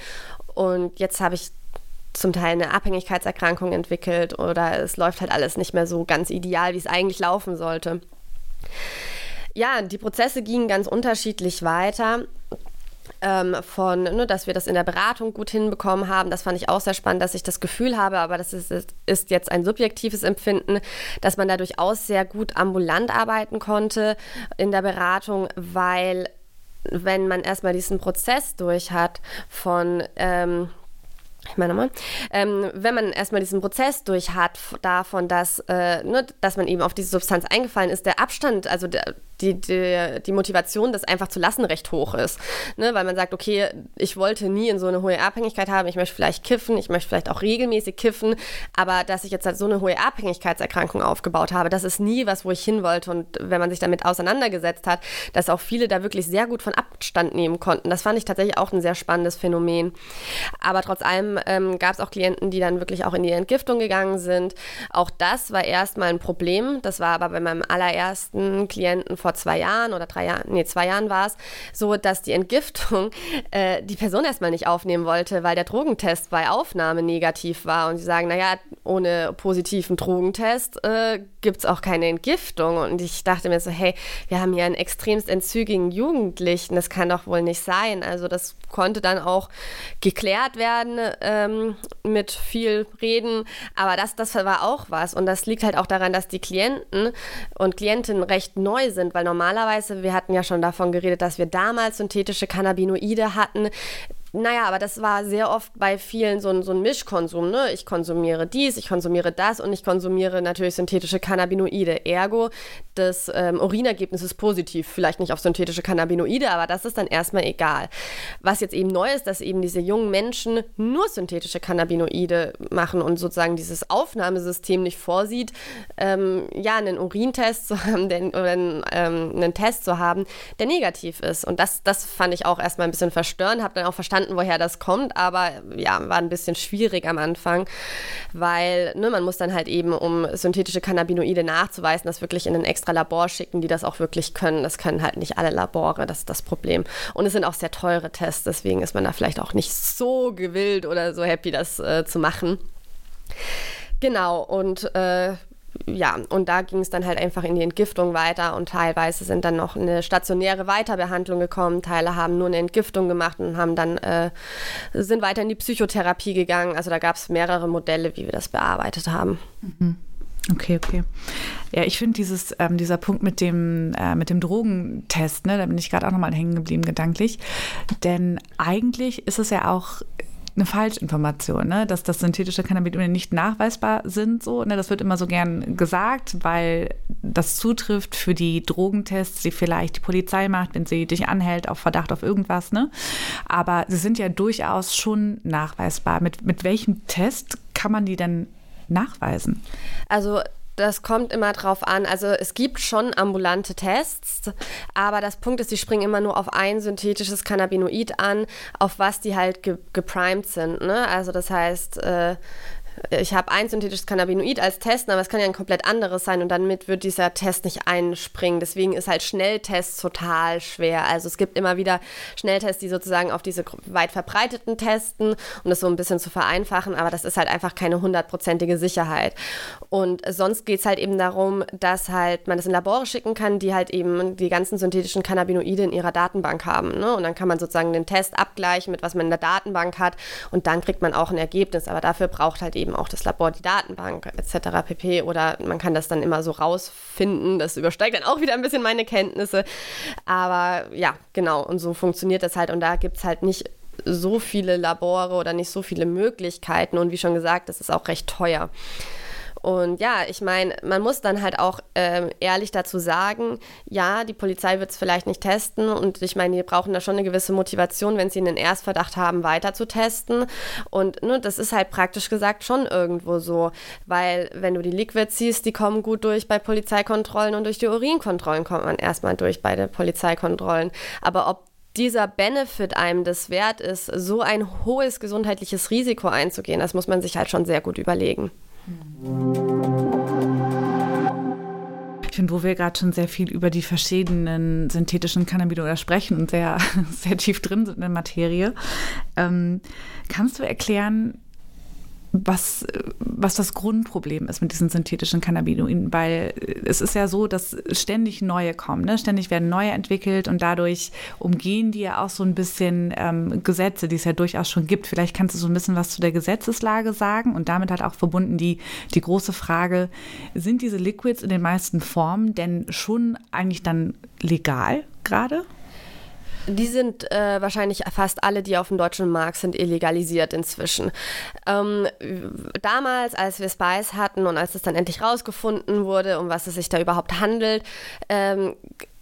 und jetzt habe ich zum Teil eine Abhängigkeitserkrankung entwickelt oder es läuft halt alles nicht mehr so ganz ideal, wie es eigentlich laufen sollte. Ja, die Prozesse gingen ganz unterschiedlich weiter. Ähm, von, ne, dass wir das in der Beratung gut hinbekommen haben. Das fand ich auch sehr spannend, dass ich das Gefühl habe, aber das ist, ist jetzt ein subjektives Empfinden, dass man da durchaus sehr gut ambulant arbeiten konnte in der Beratung, weil wenn man erstmal diesen Prozess durch hat von ähm, ich meine mal, ähm, wenn man erstmal diesen Prozess durch hat, davon, dass, äh, ne, dass man eben auf diese Substanz eingefallen ist, der Abstand, also der, die, die, die Motivation, das einfach zu lassen, recht hoch ist. Ne? Weil man sagt, okay, ich wollte nie in so eine hohe Abhängigkeit haben, ich möchte vielleicht kiffen, ich möchte vielleicht auch regelmäßig kiffen, aber dass ich jetzt halt so eine hohe Abhängigkeitserkrankung aufgebaut habe, das ist nie was, wo ich hin wollte. Und wenn man sich damit auseinandergesetzt hat, dass auch viele da wirklich sehr gut von Abstand nehmen konnten, das fand ich tatsächlich auch ein sehr spannendes Phänomen. Aber trotz allem ähm, gab es auch Klienten, die dann wirklich auch in die Entgiftung gegangen sind. Auch das war erstmal ein Problem. Das war aber bei meinem allerersten Klienten von vor zwei Jahren oder drei Jahren, nee, zwei Jahren war es, so, dass die Entgiftung äh, die Person erstmal nicht aufnehmen wollte, weil der Drogentest bei Aufnahme negativ war. Und sie sagen, naja, ohne positiven Drogentest äh, gibt es auch keine Entgiftung. Und ich dachte mir so, hey, wir haben hier einen extremst entzügigen Jugendlichen, das kann doch wohl nicht sein. Also das konnte dann auch geklärt werden ähm, mit viel Reden. Aber das, das war auch was. Und das liegt halt auch daran, dass die Klienten und Klientinnen recht neu sind, weil normalerweise, wir hatten ja schon davon geredet, dass wir damals synthetische Cannabinoide hatten. Naja, aber das war sehr oft bei vielen so ein, so ein Mischkonsum. Ne? Ich konsumiere dies, ich konsumiere das und ich konsumiere natürlich synthetische Cannabinoide. Ergo, das ähm, Urinergebnis ist positiv. Vielleicht nicht auf synthetische Cannabinoide, aber das ist dann erstmal egal. Was jetzt eben neu ist, dass eben diese jungen Menschen nur synthetische Cannabinoide machen und sozusagen dieses Aufnahmesystem nicht vorsieht, ähm, ja, einen Urintest zu haben den, oder einen, ähm, einen Test zu haben, der negativ ist. Und das, das fand ich auch erstmal ein bisschen verstörend, habe dann auch verstanden, verstanden, woher das kommt, aber ja, war ein bisschen schwierig am Anfang, weil ne, man muss dann halt eben, um synthetische Cannabinoide nachzuweisen, das wirklich in ein extra Labor schicken, die das auch wirklich können. Das können halt nicht alle Labore, das ist das Problem. Und es sind auch sehr teure Tests, deswegen ist man da vielleicht auch nicht so gewillt oder so happy, das äh, zu machen. Genau, und äh, ja, und da ging es dann halt einfach in die Entgiftung weiter und teilweise sind dann noch eine stationäre Weiterbehandlung gekommen. Teile haben nur eine Entgiftung gemacht und haben dann äh, sind weiter in die Psychotherapie gegangen. Also da gab es mehrere Modelle, wie wir das bearbeitet haben. Mhm. Okay, okay. Ja, ich finde dieses, ähm, dieser Punkt mit dem, äh, mit dem Drogentest, ne, da bin ich gerade auch nochmal hängen geblieben, gedanklich. Denn eigentlich ist es ja auch eine Falschinformation, ne? dass das synthetische Cannabinoide nicht nachweisbar sind. So, ne? Das wird immer so gern gesagt, weil das zutrifft für die Drogentests, die vielleicht die Polizei macht, wenn sie dich anhält auf Verdacht auf irgendwas. Ne? Aber sie sind ja durchaus schon nachweisbar. Mit, mit welchem Test kann man die denn nachweisen? Also das kommt immer drauf an. Also es gibt schon ambulante Tests, aber das Punkt ist, die springen immer nur auf ein synthetisches Cannabinoid an, auf was die halt ge geprimed sind. Ne? Also das heißt, äh, ich habe ein synthetisches Cannabinoid als Test, aber es kann ja ein komplett anderes sein und damit wird dieser Test nicht einspringen. Deswegen ist halt Schnelltests total schwer. Also es gibt immer wieder Schnelltests, die sozusagen auf diese weit verbreiteten testen, um das so ein bisschen zu vereinfachen, aber das ist halt einfach keine hundertprozentige Sicherheit. Und sonst geht es halt eben darum, dass halt man das in Labore schicken kann, die halt eben die ganzen synthetischen Cannabinoide in ihrer Datenbank haben. Ne? Und dann kann man sozusagen den Test abgleichen mit was man in der Datenbank hat und dann kriegt man auch ein Ergebnis. Aber dafür braucht halt eben eben auch das Labor, die Datenbank etc. pp. Oder man kann das dann immer so rausfinden. Das übersteigt dann auch wieder ein bisschen meine Kenntnisse. Aber ja, genau. Und so funktioniert das halt. Und da gibt es halt nicht so viele Labore oder nicht so viele Möglichkeiten. Und wie schon gesagt, das ist auch recht teuer. Und ja, ich meine, man muss dann halt auch äh, ehrlich dazu sagen, ja, die Polizei wird es vielleicht nicht testen und ich meine, die brauchen da schon eine gewisse Motivation, wenn sie einen Erstverdacht haben, weiter zu testen. Und ne, das ist halt praktisch gesagt schon irgendwo so, weil wenn du die Liquids siehst, die kommen gut durch bei Polizeikontrollen und durch die Urinkontrollen kommt man erstmal durch bei den Polizeikontrollen. Aber ob dieser Benefit einem das wert ist, so ein hohes gesundheitliches Risiko einzugehen, das muss man sich halt schon sehr gut überlegen. Ich finde, wo wir gerade schon sehr viel über die verschiedenen synthetischen Cannabinoide sprechen und sehr, sehr tief drin sind in der Materie, ähm, kannst du erklären, was, was das Grundproblem ist mit diesen synthetischen Cannabinoiden, weil es ist ja so, dass ständig neue kommen, ne? ständig werden neue entwickelt und dadurch umgehen die ja auch so ein bisschen ähm, Gesetze, die es ja durchaus schon gibt. Vielleicht kannst du so ein bisschen was zu der Gesetzeslage sagen und damit hat auch verbunden die, die große Frage, sind diese Liquids in den meisten Formen denn schon eigentlich dann legal gerade? Die sind äh, wahrscheinlich fast alle, die auf dem deutschen Markt sind, illegalisiert inzwischen. Ähm, damals, als wir Spice hatten und als es dann endlich rausgefunden wurde, um was es sich da überhaupt handelt, ähm,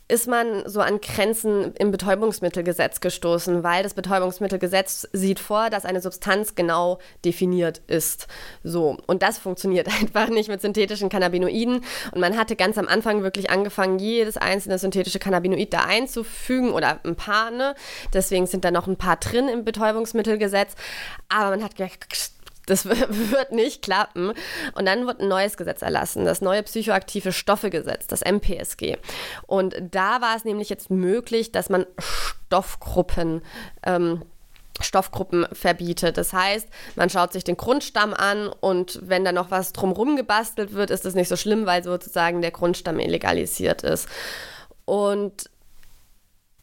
ist man so an Grenzen im Betäubungsmittelgesetz gestoßen, weil das Betäubungsmittelgesetz sieht vor, dass eine Substanz genau definiert ist. So. Und das funktioniert einfach nicht mit synthetischen Cannabinoiden. Und man hatte ganz am Anfang wirklich angefangen, jedes einzelne synthetische Cannabinoid da einzufügen oder ein paar, ne? Deswegen sind da noch ein paar drin im Betäubungsmittelgesetz. Aber man hat gedacht, das wird nicht klappen. Und dann wird ein neues Gesetz erlassen, das neue psychoaktive Stoffegesetz, das MPSG. Und da war es nämlich jetzt möglich, dass man Stoffgruppen ähm, Stoffgruppen verbietet. Das heißt, man schaut sich den Grundstamm an und wenn da noch was drumherum gebastelt wird, ist das nicht so schlimm, weil sozusagen der Grundstamm illegalisiert ist. Und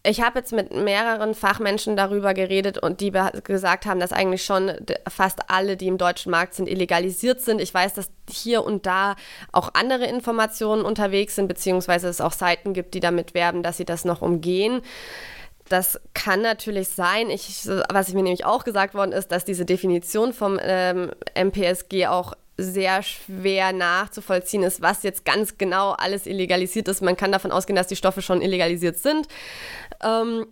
ich habe jetzt mit mehreren Fachmenschen darüber geredet und die gesagt haben, dass eigentlich schon fast alle, die im deutschen Markt sind, illegalisiert sind. Ich weiß, dass hier und da auch andere Informationen unterwegs sind, beziehungsweise es auch Seiten gibt, die damit werben, dass sie das noch umgehen. Das kann natürlich sein. Ich, was mir nämlich auch gesagt worden ist, dass diese Definition vom ähm, MPSG auch sehr schwer nachzuvollziehen ist, was jetzt ganz genau alles illegalisiert ist. Man kann davon ausgehen, dass die Stoffe schon illegalisiert sind. Ähm,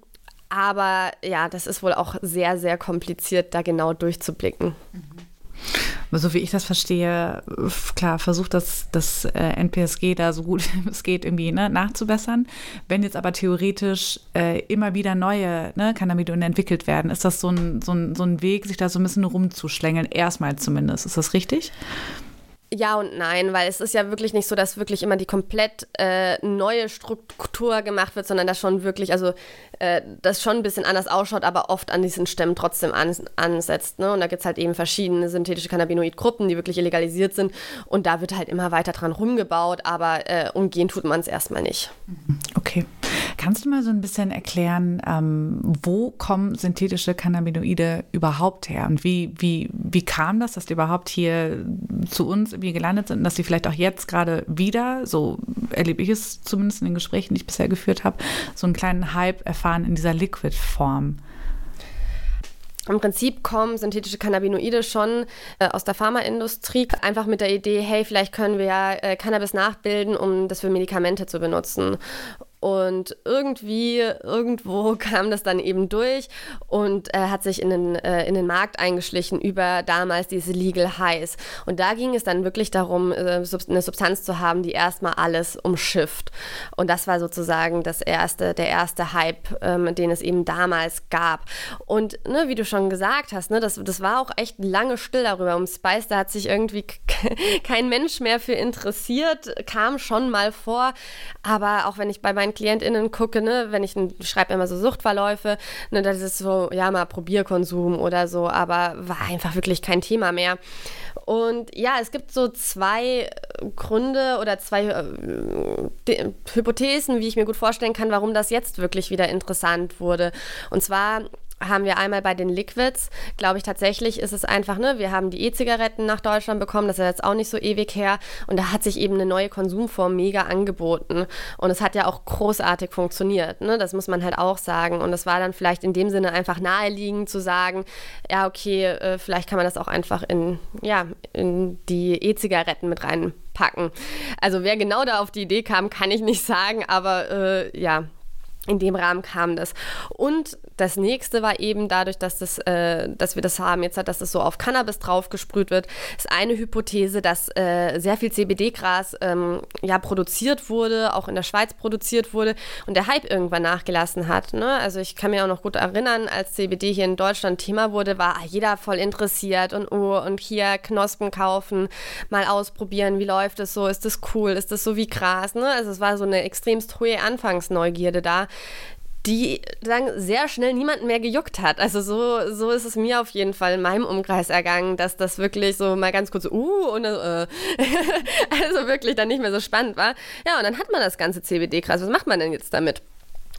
aber ja, das ist wohl auch sehr, sehr kompliziert, da genau durchzublicken. So wie ich das verstehe, klar, versucht das, das äh, NPSG da so gut es geht irgendwie ne, nachzubessern. Wenn jetzt aber theoretisch äh, immer wieder neue ne, Cannabinoide entwickelt werden, ist das so ein, so, ein, so ein Weg, sich da so ein bisschen rumzuschlängeln, erstmal zumindest. Ist das richtig? Ja und nein, weil es ist ja wirklich nicht so, dass wirklich immer die komplett äh, neue Struktur gemacht wird, sondern dass schon wirklich, also äh, das schon ein bisschen anders ausschaut, aber oft an diesen Stämmen trotzdem an, ansetzt. Ne? Und da gibt es halt eben verschiedene synthetische Cannabinoid-Gruppen, die wirklich legalisiert sind. Und da wird halt immer weiter dran rumgebaut, aber äh, umgehen tut man es erstmal nicht. Okay. Kannst du mal so ein bisschen erklären, ähm, wo kommen synthetische Cannabinoide überhaupt her und wie, wie, wie kam das, dass die überhaupt hier zu uns irgendwie gelandet sind und dass sie vielleicht auch jetzt gerade wieder, so erlebe ich es zumindest in den Gesprächen, die ich bisher geführt habe, so einen kleinen Hype erfahren in dieser Liquid-Form? Im Prinzip kommen synthetische Cannabinoide schon äh, aus der Pharmaindustrie, einfach mit der Idee, hey, vielleicht können wir ja äh, Cannabis nachbilden, um das für Medikamente zu benutzen. Und irgendwie, irgendwo kam das dann eben durch und äh, hat sich in den, äh, in den Markt eingeschlichen über damals diese Legal Highs. Und da ging es dann wirklich darum, äh, eine Substanz zu haben, die erstmal alles umschifft. Und das war sozusagen das erste, der erste Hype, ähm, den es eben damals gab. Und ne, wie du schon gesagt hast, ne, das, das war auch echt lange still darüber. Um Spice, da hat sich irgendwie kein Mensch mehr für interessiert, kam schon mal vor. Aber auch wenn ich bei meinen meinen KlientInnen gucke, ne, wenn ich, schreibe immer so Suchtverläufe, ne, das ist so, ja, mal Probierkonsum oder so, aber war einfach wirklich kein Thema mehr. Und ja, es gibt so zwei Gründe oder zwei äh, Hypothesen, wie ich mir gut vorstellen kann, warum das jetzt wirklich wieder interessant wurde. Und zwar haben wir einmal bei den Liquids, glaube ich tatsächlich ist es einfach, ne, wir haben die E-Zigaretten nach Deutschland bekommen, das ist jetzt auch nicht so ewig her und da hat sich eben eine neue Konsumform mega angeboten und es hat ja auch großartig funktioniert, ne, das muss man halt auch sagen und es war dann vielleicht in dem Sinne einfach naheliegend zu sagen, ja okay, äh, vielleicht kann man das auch einfach in, ja, in die E-Zigaretten mit reinpacken. Also wer genau da auf die Idee kam, kann ich nicht sagen, aber äh, ja, in dem Rahmen kam das. Und das nächste war eben dadurch, dass, das, äh, dass wir das haben, jetzt, dass das so auf Cannabis draufgesprüht wird, ist eine Hypothese, dass äh, sehr viel CBD-Gras ähm, ja, produziert wurde, auch in der Schweiz produziert wurde und der Hype irgendwann nachgelassen hat. Ne? Also ich kann mir auch noch gut erinnern, als CBD hier in Deutschland Thema wurde, war jeder voll interessiert und oh, und hier Knospen kaufen, mal ausprobieren, wie läuft es so, ist das cool, ist das so wie Gras. Ne? Also es war so eine extremst hohe Anfangsneugierde da die sagen, sehr schnell niemanden mehr gejuckt hat. Also so, so ist es mir auf jeden Fall in meinem Umkreis ergangen, dass das wirklich so mal ganz kurz, uh, und äh, also wirklich dann nicht mehr so spannend war. Ja, und dann hat man das ganze CBD-Gras. Was macht man denn jetzt damit?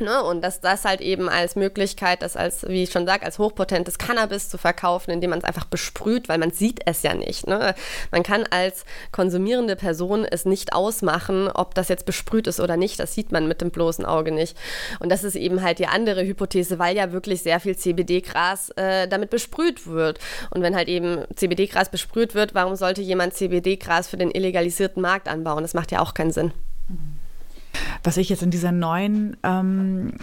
Ne? Und dass das halt eben als Möglichkeit, das als, wie ich schon sage, als hochpotentes Cannabis zu verkaufen, indem man es einfach besprüht, weil man sieht es ja nicht. Ne? Man kann als konsumierende Person es nicht ausmachen, ob das jetzt besprüht ist oder nicht. Das sieht man mit dem bloßen Auge nicht. Und das ist eben halt die andere Hypothese, weil ja wirklich sehr viel CBD-Gras äh, damit besprüht wird. Und wenn halt eben CBD-Gras besprüht wird, warum sollte jemand CBD-Gras für den illegalisierten Markt anbauen? Das macht ja auch keinen Sinn. Mhm. Was ich jetzt in dieser neuen ähm,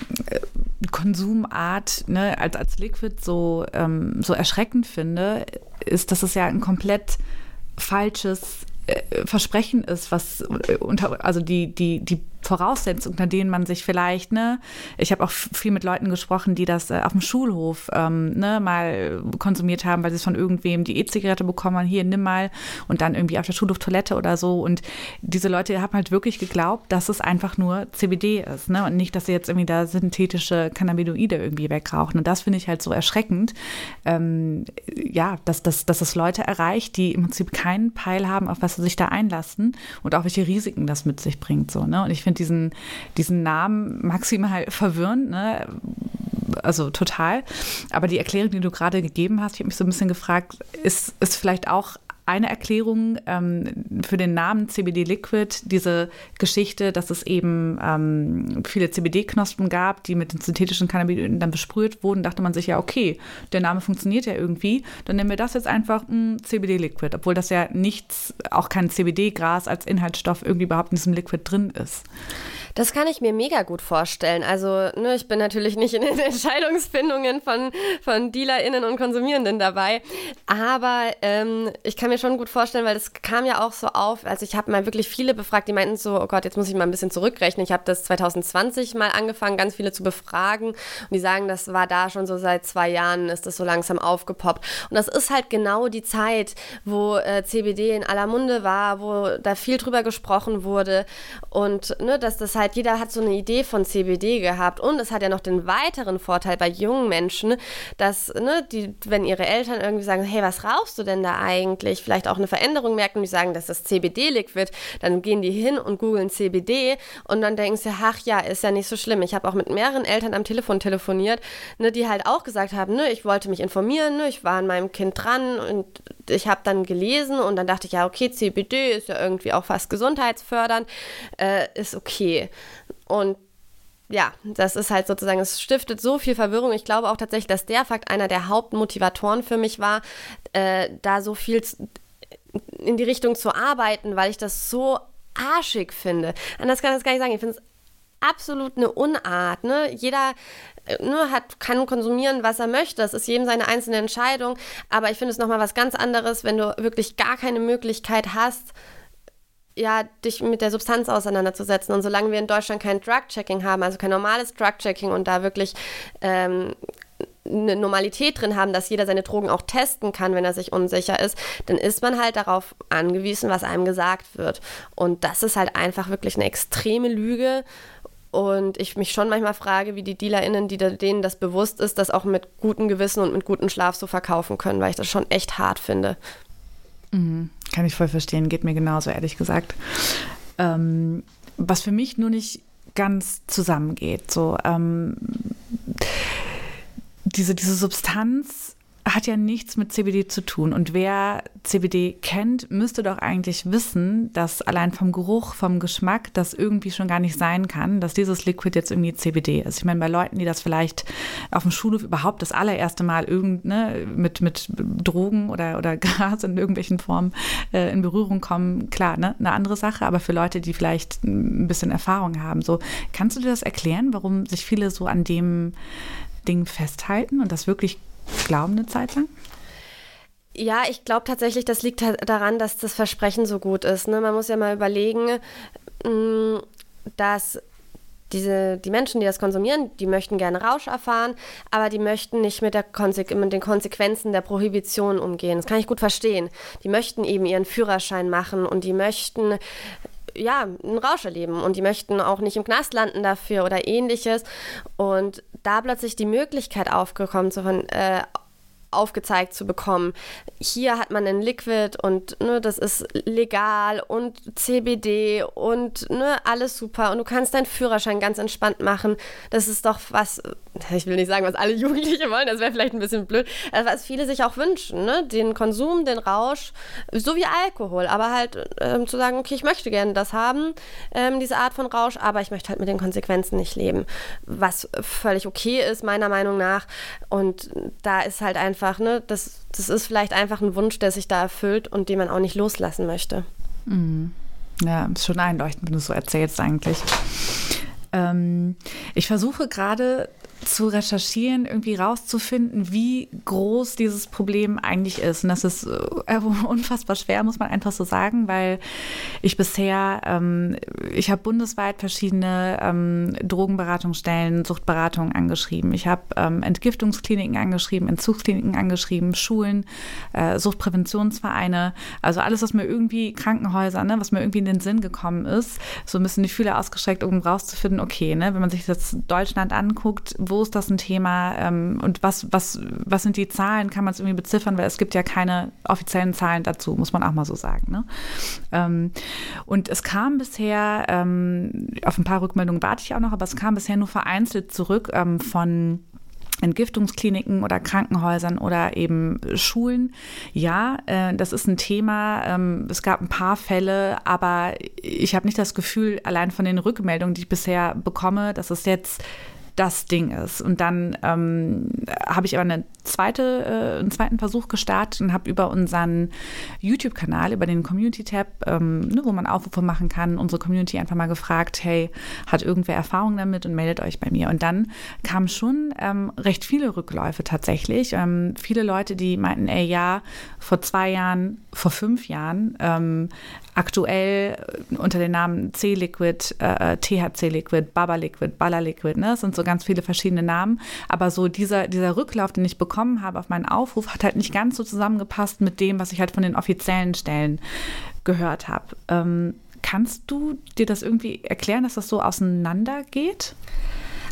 Konsumart ne, als, als Liquid so, ähm, so erschreckend finde, ist, dass es ja ein komplett falsches äh, Versprechen ist, was äh, unter, also die, die, die Voraussetzungen, unter denen man sich vielleicht, ne, ich habe auch viel mit Leuten gesprochen, die das äh, auf dem Schulhof ähm, ne, mal konsumiert haben, weil sie es von irgendwem die E-Zigarette bekommen haben, hier nimm mal und dann irgendwie auf der Schulhoftoilette oder so. Und diese Leute haben halt wirklich geglaubt, dass es einfach nur CBD ist, ne? Und nicht, dass sie jetzt irgendwie da synthetische Cannabinoide irgendwie wegrauchen. Und das finde ich halt so erschreckend, ähm, ja, dass, dass, dass es Leute erreicht, die im Prinzip keinen Peil haben, auf was sie sich da einlassen und auch welche Risiken das mit sich bringt. So, ne? Und ich finde diesen, diesen Namen maximal verwirrend, ne? also total. Aber die Erklärung, die du gerade gegeben hast, ich habe mich so ein bisschen gefragt, ist, ist vielleicht auch eine Erklärung ähm, für den Namen CBD Liquid, diese Geschichte, dass es eben ähm, viele CBD-Knospen gab, die mit den synthetischen Cannabinoiden dann besprüht wurden, dachte man sich ja, okay, der Name funktioniert ja irgendwie, dann nennen wir das jetzt einfach mh, hm, CBD Liquid, obwohl das ja nichts, auch kein CBD-Gras als Inhaltsstoff irgendwie überhaupt in diesem Liquid drin ist. Das kann ich mir mega gut vorstellen. Also, ne, ich bin natürlich nicht in den Entscheidungsfindungen von, von DealerInnen und Konsumierenden dabei. Aber ähm, ich kann mir schon gut vorstellen, weil das kam ja auch so auf. Also, ich habe mal wirklich viele befragt, die meinten so: Oh Gott, jetzt muss ich mal ein bisschen zurückrechnen. Ich habe das 2020 mal angefangen, ganz viele zu befragen. Und die sagen, das war da schon so seit zwei Jahren, ist das so langsam aufgepoppt. Und das ist halt genau die Zeit, wo äh, CBD in aller Munde war, wo da viel drüber gesprochen wurde. Und ne, dass das halt halt, jeder hat so eine Idee von CBD gehabt. Und es hat ja noch den weiteren Vorteil bei jungen Menschen, dass, ne, die, wenn ihre Eltern irgendwie sagen, hey, was rauchst du denn da eigentlich? Vielleicht auch eine Veränderung merken und die sagen, das ist CBD-Liquid, dann gehen die hin und googeln CBD und dann denken sie, ach ja, ist ja nicht so schlimm. Ich habe auch mit mehreren Eltern am Telefon telefoniert, ne, die halt auch gesagt haben, ne, ich wollte mich informieren, ne, ich war an meinem Kind dran und ich habe dann gelesen und dann dachte ich, ja, okay, CBD ist ja irgendwie auch fast gesundheitsfördernd, äh, ist okay. Und ja, das ist halt sozusagen, es stiftet so viel Verwirrung. Ich glaube auch tatsächlich, dass der Fakt einer der Hauptmotivatoren für mich war, äh, da so viel in die Richtung zu arbeiten, weil ich das so arschig finde. Anders kann ich das gar nicht sagen. Ich finde es absolut eine Unart. Ne? Jeder äh, ne, hat, kann konsumieren, was er möchte. Das ist jedem seine einzelne Entscheidung. Aber ich finde es nochmal was ganz anderes, wenn du wirklich gar keine Möglichkeit hast, ja, dich mit der Substanz auseinanderzusetzen. Und solange wir in Deutschland kein Drug-Checking haben, also kein normales Drug-Checking und da wirklich ähm, eine Normalität drin haben, dass jeder seine Drogen auch testen kann, wenn er sich unsicher ist, dann ist man halt darauf angewiesen, was einem gesagt wird. Und das ist halt einfach wirklich eine extreme Lüge. Und ich mich schon manchmal frage, wie die DealerInnen, die denen das bewusst ist, das auch mit gutem Gewissen und mit gutem Schlaf so verkaufen können, weil ich das schon echt hart finde. Mhm. Kann ich voll verstehen, geht mir genauso, ehrlich gesagt. Ähm, was für mich nur nicht ganz zusammengeht, so ähm, diese, diese Substanz hat ja nichts mit CBD zu tun. Und wer CBD kennt, müsste doch eigentlich wissen, dass allein vom Geruch, vom Geschmack das irgendwie schon gar nicht sein kann, dass dieses Liquid jetzt irgendwie CBD ist. Ich meine, bei Leuten, die das vielleicht auf dem Schulhof überhaupt das allererste Mal irgend, ne, mit, mit Drogen oder, oder Gras in irgendwelchen Formen äh, in Berührung kommen, klar, ne, eine andere Sache. Aber für Leute, die vielleicht ein bisschen Erfahrung haben, so, kannst du dir das erklären, warum sich viele so an dem Ding festhalten und das wirklich glauben eine Zeit lang? Ja, ich glaube tatsächlich, das liegt daran, dass das Versprechen so gut ist. Ne? Man muss ja mal überlegen, mm, dass diese, die Menschen, die das konsumieren, die möchten gerne Rausch erfahren, aber die möchten nicht mit, der Konse mit den Konsequenzen der Prohibition umgehen. Das kann ich gut verstehen. Die möchten eben ihren Führerschein machen und die möchten ja, einen Rausch erleben und die möchten auch nicht im Knast landen dafür oder ähnliches. Und da plötzlich die Möglichkeit aufgekommen zu von, äh, aufgezeigt zu bekommen. Hier hat man ein Liquid und ne, das ist legal und CBD und ne, alles super und du kannst deinen Führerschein ganz entspannt machen. Das ist doch was, ich will nicht sagen, was alle Jugendliche wollen, das wäre vielleicht ein bisschen blöd, was viele sich auch wünschen, ne? den Konsum, den Rausch, so wie Alkohol, aber halt ähm, zu sagen, okay, ich möchte gerne das haben, ähm, diese Art von Rausch, aber ich möchte halt mit den Konsequenzen nicht leben, was völlig okay ist, meiner Meinung nach und da ist halt einfach einfach, ne, das, das ist vielleicht einfach ein Wunsch, der sich da erfüllt und den man auch nicht loslassen möchte. Mhm. Ja, ist schon einleuchtend, wenn du so erzählst eigentlich. Ähm, ich versuche gerade zu recherchieren, irgendwie rauszufinden, wie groß dieses Problem eigentlich ist. Und das ist äh, unfassbar schwer, muss man einfach so sagen, weil ich bisher, ähm, ich habe bundesweit verschiedene ähm, Drogenberatungsstellen, Suchtberatungen angeschrieben. Ich habe ähm, Entgiftungskliniken angeschrieben, Entzugskliniken angeschrieben, Schulen, äh, Suchtpräventionsvereine, also alles, was mir irgendwie Krankenhäuser, ne, was mir irgendwie in den Sinn gekommen ist, so ein bisschen die Fühler ausgestreckt, um rauszufinden, okay, ne, wenn man sich jetzt Deutschland anguckt, wo ist das ein Thema ähm, und was, was, was sind die Zahlen? Kann man es irgendwie beziffern? Weil es gibt ja keine offiziellen Zahlen dazu, muss man auch mal so sagen. Ne? Ähm, und es kam bisher, ähm, auf ein paar Rückmeldungen warte ich auch noch, aber es kam bisher nur vereinzelt zurück ähm, von Entgiftungskliniken oder Krankenhäusern oder eben Schulen. Ja, äh, das ist ein Thema. Ähm, es gab ein paar Fälle, aber ich habe nicht das Gefühl, allein von den Rückmeldungen, die ich bisher bekomme, dass es jetzt das Ding ist. Und dann ähm, habe ich aber eine zweite, äh, einen zweiten Versuch gestartet und habe über unseren YouTube-Kanal, über den Community-Tab, ähm, ne, wo man Aufrufe machen kann, unsere Community einfach mal gefragt, hey, hat irgendwer Erfahrung damit und meldet euch bei mir. Und dann kamen schon ähm, recht viele Rückläufe tatsächlich. Ähm, viele Leute, die meinten, ey, ja, vor zwei Jahren, vor fünf Jahren, ähm, aktuell unter den Namen C-Liquid, äh, THC-Liquid, Baba-Liquid, Baller-Liquid, ne? Das sind so ganz viele verschiedene Namen. Aber so dieser, dieser Rücklauf, den ich bekommen habe auf meinen Aufruf, hat halt nicht ganz so zusammengepasst mit dem, was ich halt von den offiziellen Stellen gehört habe. Ähm, kannst du dir das irgendwie erklären, dass das so auseinandergeht?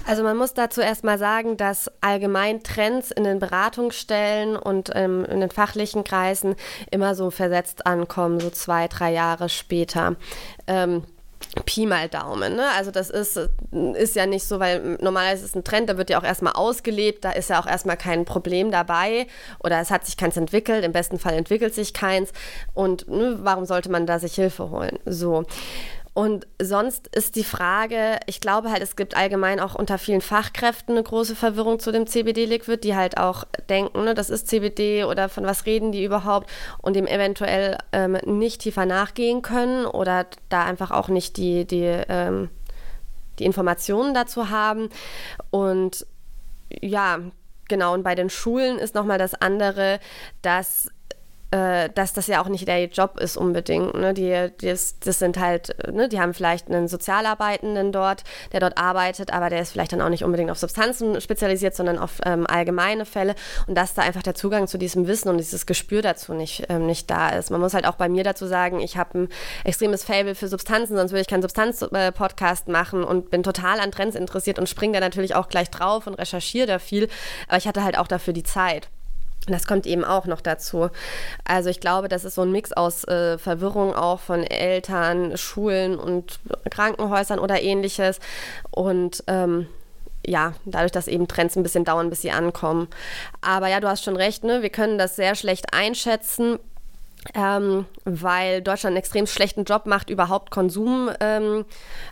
Also man muss dazu erstmal sagen, dass allgemein Trends in den Beratungsstellen und ähm, in den fachlichen Kreisen immer so versetzt ankommen, so zwei, drei Jahre später. Ähm, Pi mal Daumen. Ne? Also das ist, ist ja nicht so, weil normalerweise ist es ein Trend, da wird ja auch erstmal ausgelebt, da ist ja auch erstmal kein Problem dabei oder es hat sich keins entwickelt, im besten Fall entwickelt sich keins und ne, warum sollte man da sich Hilfe holen? So. Und sonst ist die Frage, ich glaube halt, es gibt allgemein auch unter vielen Fachkräften eine große Verwirrung zu dem CBD-Liquid, die halt auch denken, ne, das ist CBD oder von was reden die überhaupt und dem eventuell ähm, nicht tiefer nachgehen können oder da einfach auch nicht die, die, ähm, die Informationen dazu haben. Und ja, genau, und bei den Schulen ist nochmal das andere, dass äh, dass das ja auch nicht der Job ist unbedingt. Ne? Die, die ist, das sind halt, ne? die haben vielleicht einen Sozialarbeitenden dort, der dort arbeitet, aber der ist vielleicht dann auch nicht unbedingt auf Substanzen spezialisiert, sondern auf ähm, allgemeine Fälle und dass da einfach der Zugang zu diesem Wissen und dieses Gespür dazu nicht, ähm, nicht da ist. Man muss halt auch bei mir dazu sagen, ich habe ein extremes Fable für Substanzen, sonst würde ich keinen Substanz-Podcast machen und bin total an Trends interessiert und springe da natürlich auch gleich drauf und recherchiere da viel, aber ich hatte halt auch dafür die Zeit. Das kommt eben auch noch dazu. Also ich glaube, das ist so ein Mix aus äh, Verwirrung auch von Eltern, Schulen und Krankenhäusern oder ähnliches. Und ähm, ja, dadurch, dass eben Trends ein bisschen dauern, bis sie ankommen. Aber ja, du hast schon recht, ne? wir können das sehr schlecht einschätzen ähm, weil Deutschland einen extrem schlechten Job macht, überhaupt Konsum, ähm,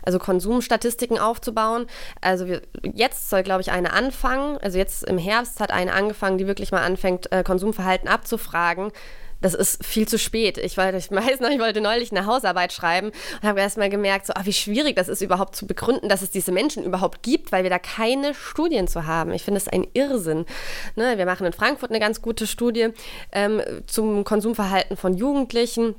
also Konsumstatistiken aufzubauen. Also wir, jetzt soll, glaube ich, eine anfangen. Also jetzt im Herbst hat eine angefangen, die wirklich mal anfängt, äh, Konsumverhalten abzufragen das ist viel zu spät. Ich, wollte, ich weiß noch, ich wollte neulich eine Hausarbeit schreiben und habe erst mal gemerkt, so, ach, wie schwierig das ist überhaupt zu begründen, dass es diese Menschen überhaupt gibt, weil wir da keine Studien zu haben. Ich finde es ein Irrsinn. Ne? Wir machen in Frankfurt eine ganz gute Studie ähm, zum Konsumverhalten von Jugendlichen.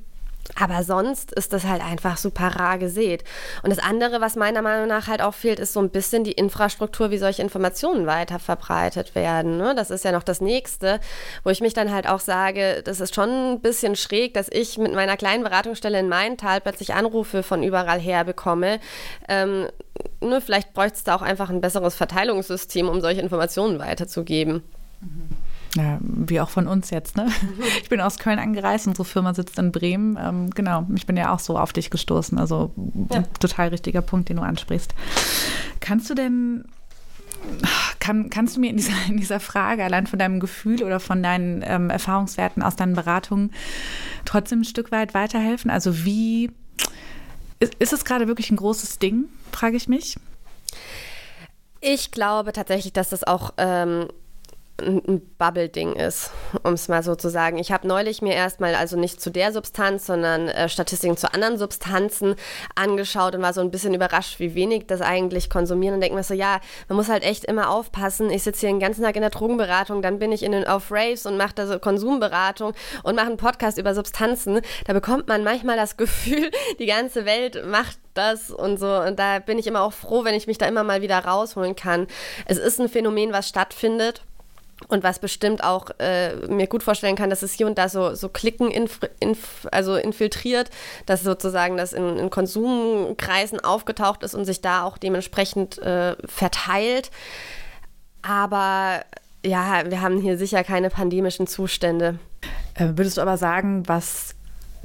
Aber sonst ist das halt einfach super rar gesät. Und das andere, was meiner Meinung nach halt auch fehlt, ist so ein bisschen die Infrastruktur, wie solche Informationen weiter verbreitet werden. Ne? Das ist ja noch das Nächste, wo ich mich dann halt auch sage, das ist schon ein bisschen schräg, dass ich mit meiner kleinen Beratungsstelle in Maintal plötzlich Anrufe von überall her bekomme. Ähm, ne, vielleicht bräuchte es da auch einfach ein besseres Verteilungssystem, um solche Informationen weiterzugeben. Mhm. Ja, wie auch von uns jetzt, ne? Ich bin aus Köln angereist, unsere Firma sitzt in Bremen. Ähm, genau, ich bin ja auch so auf dich gestoßen. Also ja. total richtiger Punkt, den du ansprichst. Kannst du denn, kann, kannst du mir in dieser, in dieser Frage allein von deinem Gefühl oder von deinen ähm, Erfahrungswerten aus deinen Beratungen trotzdem ein Stück weit weiterhelfen? Also wie, ist, ist es gerade wirklich ein großes Ding, frage ich mich? Ich glaube tatsächlich, dass das auch ähm, ein Bubble-Ding ist, um es mal so zu sagen. Ich habe neulich mir erstmal, also nicht zu der Substanz, sondern äh, Statistiken zu anderen Substanzen angeschaut und war so ein bisschen überrascht, wie wenig das eigentlich konsumieren und denke mir so, ja, man muss halt echt immer aufpassen. Ich sitze hier den ganzen Tag in der Drogenberatung, dann bin ich in den, auf Raves und mache da so Konsumberatung und mache einen Podcast über Substanzen. Da bekommt man manchmal das Gefühl, die ganze Welt macht das und so. Und da bin ich immer auch froh, wenn ich mich da immer mal wieder rausholen kann. Es ist ein Phänomen, was stattfindet. Und was bestimmt auch äh, mir gut vorstellen kann, dass es hier und da so, so Klicken inf, inf, also infiltriert, dass sozusagen das in, in, Konsumkreisen aufgetaucht ist und sich da auch dementsprechend äh, verteilt. Aber ja, wir haben hier sicher keine pandemischen Zustände. Äh, würdest du aber sagen, was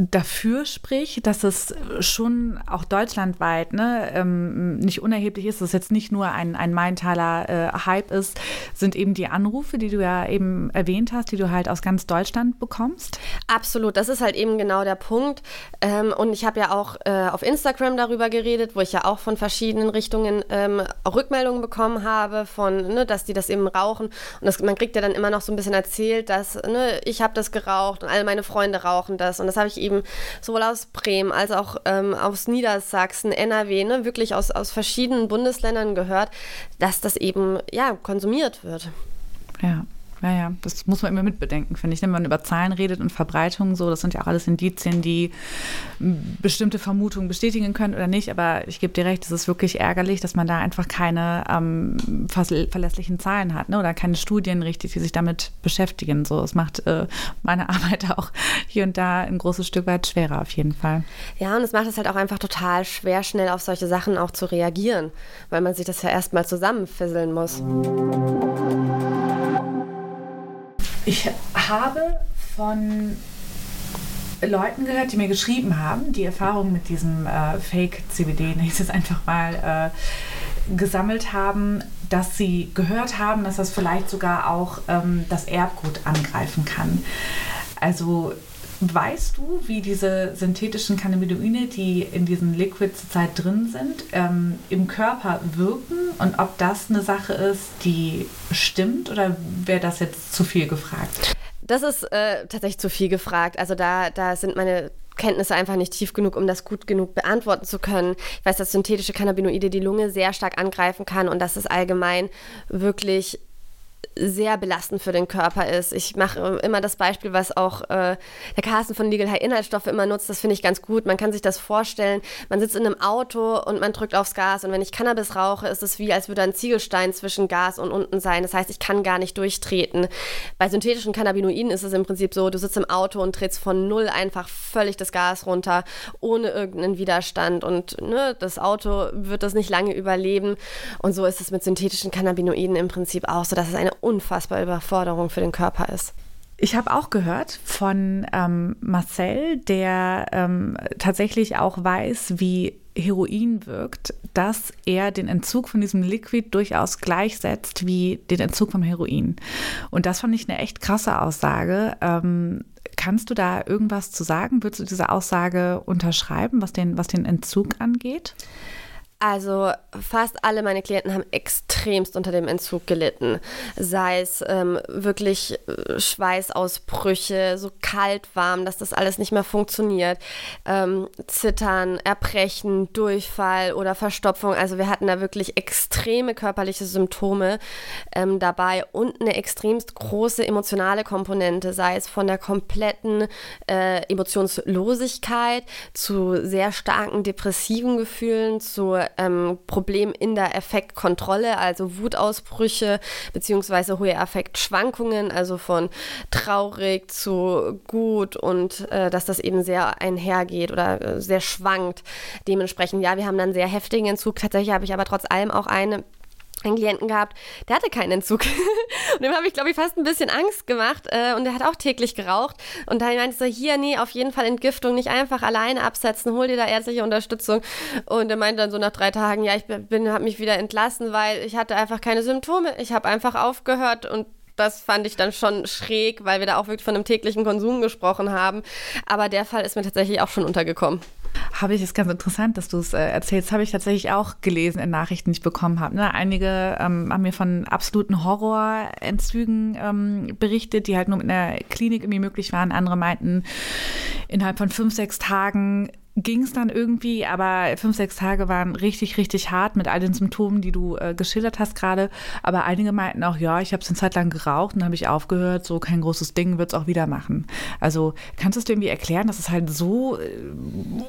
dafür spricht, dass es schon auch deutschlandweit ne, ähm, nicht unerheblich ist, dass es jetzt nicht nur ein, ein Maintaler äh, Hype ist, sind eben die Anrufe, die du ja eben erwähnt hast, die du halt aus ganz Deutschland bekommst. Absolut, das ist halt eben genau der Punkt. Ähm, und ich habe ja auch äh, auf Instagram darüber geredet, wo ich ja auch von verschiedenen Richtungen ähm, Rückmeldungen bekommen habe, von, ne, dass die das eben rauchen. Und das, man kriegt ja dann immer noch so ein bisschen erzählt, dass ne, ich habe das geraucht und alle meine Freunde rauchen das. Und das habe ich eben sowohl aus Bremen als auch ähm, aus Niedersachsen, NRW, ne, wirklich aus, aus verschiedenen Bundesländern gehört, dass das eben ja konsumiert wird. Ja. Ja, das muss man immer mitbedenken, finde ich. Wenn man über Zahlen redet und Verbreitungen so, das sind ja auch alles Indizien, die bestimmte Vermutungen bestätigen können oder nicht. Aber ich gebe dir recht, es ist wirklich ärgerlich, dass man da einfach keine ähm, verlässlichen Zahlen hat ne? oder keine Studien richtig, die sich damit beschäftigen. So, es macht äh, meine Arbeit auch hier und da ein großes Stück weit schwerer auf jeden Fall. Ja, und es macht es halt auch einfach total schwer, schnell auf solche Sachen auch zu reagieren, weil man sich das ja erstmal zusammenfisseln muss. Ich habe von Leuten gehört, die mir geschrieben haben, die Erfahrungen mit diesem äh, Fake-CBD, ich es einfach mal, äh, gesammelt haben, dass sie gehört haben, dass das vielleicht sogar auch ähm, das Erbgut angreifen kann. Also Weißt du, wie diese synthetischen Cannabinoide, die in diesen Liquids zurzeit drin sind, ähm, im Körper wirken und ob das eine Sache ist, die stimmt oder wäre das jetzt zu viel gefragt? Das ist äh, tatsächlich zu viel gefragt. Also da, da sind meine Kenntnisse einfach nicht tief genug, um das gut genug beantworten zu können. Ich weiß, dass synthetische Cannabinoide die Lunge sehr stark angreifen kann und dass es allgemein wirklich sehr belastend für den Körper ist. Ich mache immer das Beispiel, was auch äh, der Carsten von Legal High Inhaltsstoffe immer nutzt. Das finde ich ganz gut. Man kann sich das vorstellen. Man sitzt in einem Auto und man drückt aufs Gas. Und wenn ich Cannabis rauche, ist es wie, als würde ein Ziegelstein zwischen Gas und unten sein. Das heißt, ich kann gar nicht durchtreten. Bei synthetischen Cannabinoiden ist es im Prinzip so, du sitzt im Auto und trittst von null einfach völlig das Gas runter, ohne irgendeinen Widerstand. Und ne, das Auto wird das nicht lange überleben. Und so ist es mit synthetischen Cannabinoiden im Prinzip auch so, dass es eine unfassbare Überforderung für den Körper ist. Ich habe auch gehört von ähm, Marcel, der ähm, tatsächlich auch weiß, wie Heroin wirkt, dass er den Entzug von diesem Liquid durchaus gleichsetzt wie den Entzug vom Heroin. Und das fand ich eine echt krasse Aussage. Ähm, kannst du da irgendwas zu sagen? Würdest du diese Aussage unterschreiben, was den, was den Entzug angeht? Also fast alle meine Klienten haben extremst unter dem Entzug gelitten. Sei es ähm, wirklich äh, Schweißausbrüche, so kalt, warm, dass das alles nicht mehr funktioniert. Ähm, Zittern, Erbrechen, Durchfall oder Verstopfung. Also wir hatten da wirklich extreme körperliche Symptome ähm, dabei und eine extremst große emotionale Komponente, sei es von der kompletten äh, Emotionslosigkeit zu sehr starken depressiven Gefühlen, zu ähm, Problem in der Effektkontrolle, also Wutausbrüche beziehungsweise hohe Affektschwankungen, also von traurig zu gut und äh, dass das eben sehr einhergeht oder äh, sehr schwankt. Dementsprechend, ja, wir haben dann sehr heftigen Entzug. Tatsächlich habe ich aber trotz allem auch eine einen Klienten gehabt, der hatte keinen Entzug. und dem habe ich, glaube ich, fast ein bisschen Angst gemacht. Äh, und der hat auch täglich geraucht. Und da meinte so, hier, nee, auf jeden Fall Entgiftung, nicht einfach alleine absetzen, hol dir da ärztliche Unterstützung. Und er meinte dann so nach drei Tagen, ja, ich bin, habe mich wieder entlassen, weil ich hatte einfach keine Symptome. Ich habe einfach aufgehört und das fand ich dann schon schräg, weil wir da auch wirklich von einem täglichen Konsum gesprochen haben. Aber der Fall ist mir tatsächlich auch schon untergekommen. Habe ich, ist ganz interessant, dass du es äh, erzählst, habe ich tatsächlich auch gelesen in Nachrichten, die ich bekommen habe. Ne? Einige ähm, haben mir von absoluten Horrorentzügen ähm, berichtet, die halt nur mit einer Klinik irgendwie möglich waren. Andere meinten, innerhalb von fünf, sechs Tagen ging es dann irgendwie, aber fünf, sechs Tage waren richtig, richtig hart mit all den Symptomen, die du äh, geschildert hast gerade. Aber einige meinten auch, ja, ich habe es eine Zeit lang geraucht und habe ich aufgehört, so kein großes Ding, wird es auch wieder machen. Also kannst du es dir irgendwie erklären, dass es halt so äh,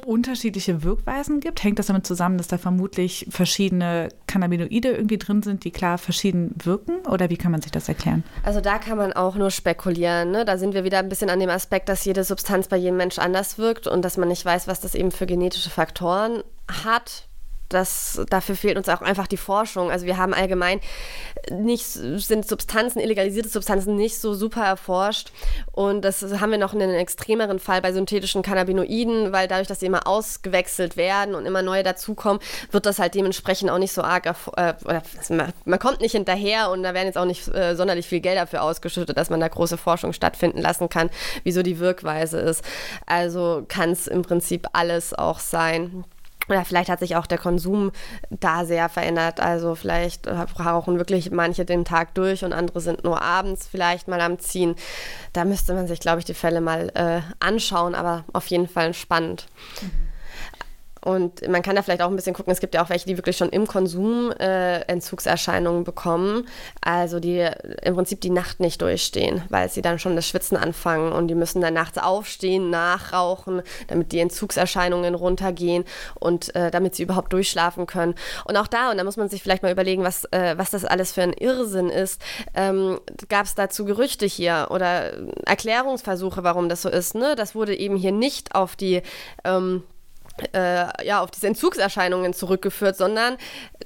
unterschiedliche Wirkweisen gibt? Hängt das damit zusammen, dass da vermutlich verschiedene Cannabinoide irgendwie drin sind, die klar verschieden wirken? Oder wie kann man sich das erklären? Also da kann man auch nur spekulieren. Ne? Da sind wir wieder ein bisschen an dem Aspekt, dass jede Substanz bei jedem Mensch anders wirkt und dass man nicht weiß, was das eben für genetische Faktoren hat. Das, dafür fehlt uns auch einfach die Forschung. Also wir haben allgemein nicht, sind Substanzen, illegalisierte Substanzen nicht so super erforscht. Und das haben wir noch in einem extremeren Fall bei synthetischen Cannabinoiden, weil dadurch, dass sie immer ausgewechselt werden und immer neue dazukommen, wird das halt dementsprechend auch nicht so arg, äh, man, man, kommt nicht hinterher und da werden jetzt auch nicht äh, sonderlich viel Geld dafür ausgeschüttet, dass man da große Forschung stattfinden lassen kann, wieso die Wirkweise ist. Also kann es im Prinzip alles auch sein. Oder vielleicht hat sich auch der Konsum da sehr verändert. Also vielleicht rauchen wirklich manche den Tag durch und andere sind nur abends vielleicht mal am Ziehen. Da müsste man sich, glaube ich, die Fälle mal äh, anschauen, aber auf jeden Fall spannend. Mhm. Und man kann da vielleicht auch ein bisschen gucken, es gibt ja auch welche, die wirklich schon im Konsum äh, Entzugserscheinungen bekommen, also die im Prinzip die Nacht nicht durchstehen, weil sie dann schon das Schwitzen anfangen und die müssen dann nachts aufstehen, nachrauchen, damit die Entzugserscheinungen runtergehen und äh, damit sie überhaupt durchschlafen können. Und auch da, und da muss man sich vielleicht mal überlegen, was, äh, was das alles für ein Irrsinn ist, ähm, gab es dazu Gerüchte hier oder Erklärungsversuche, warum das so ist. Ne? Das wurde eben hier nicht auf die ähm, äh, ja, auf diese Entzugserscheinungen zurückgeführt, sondern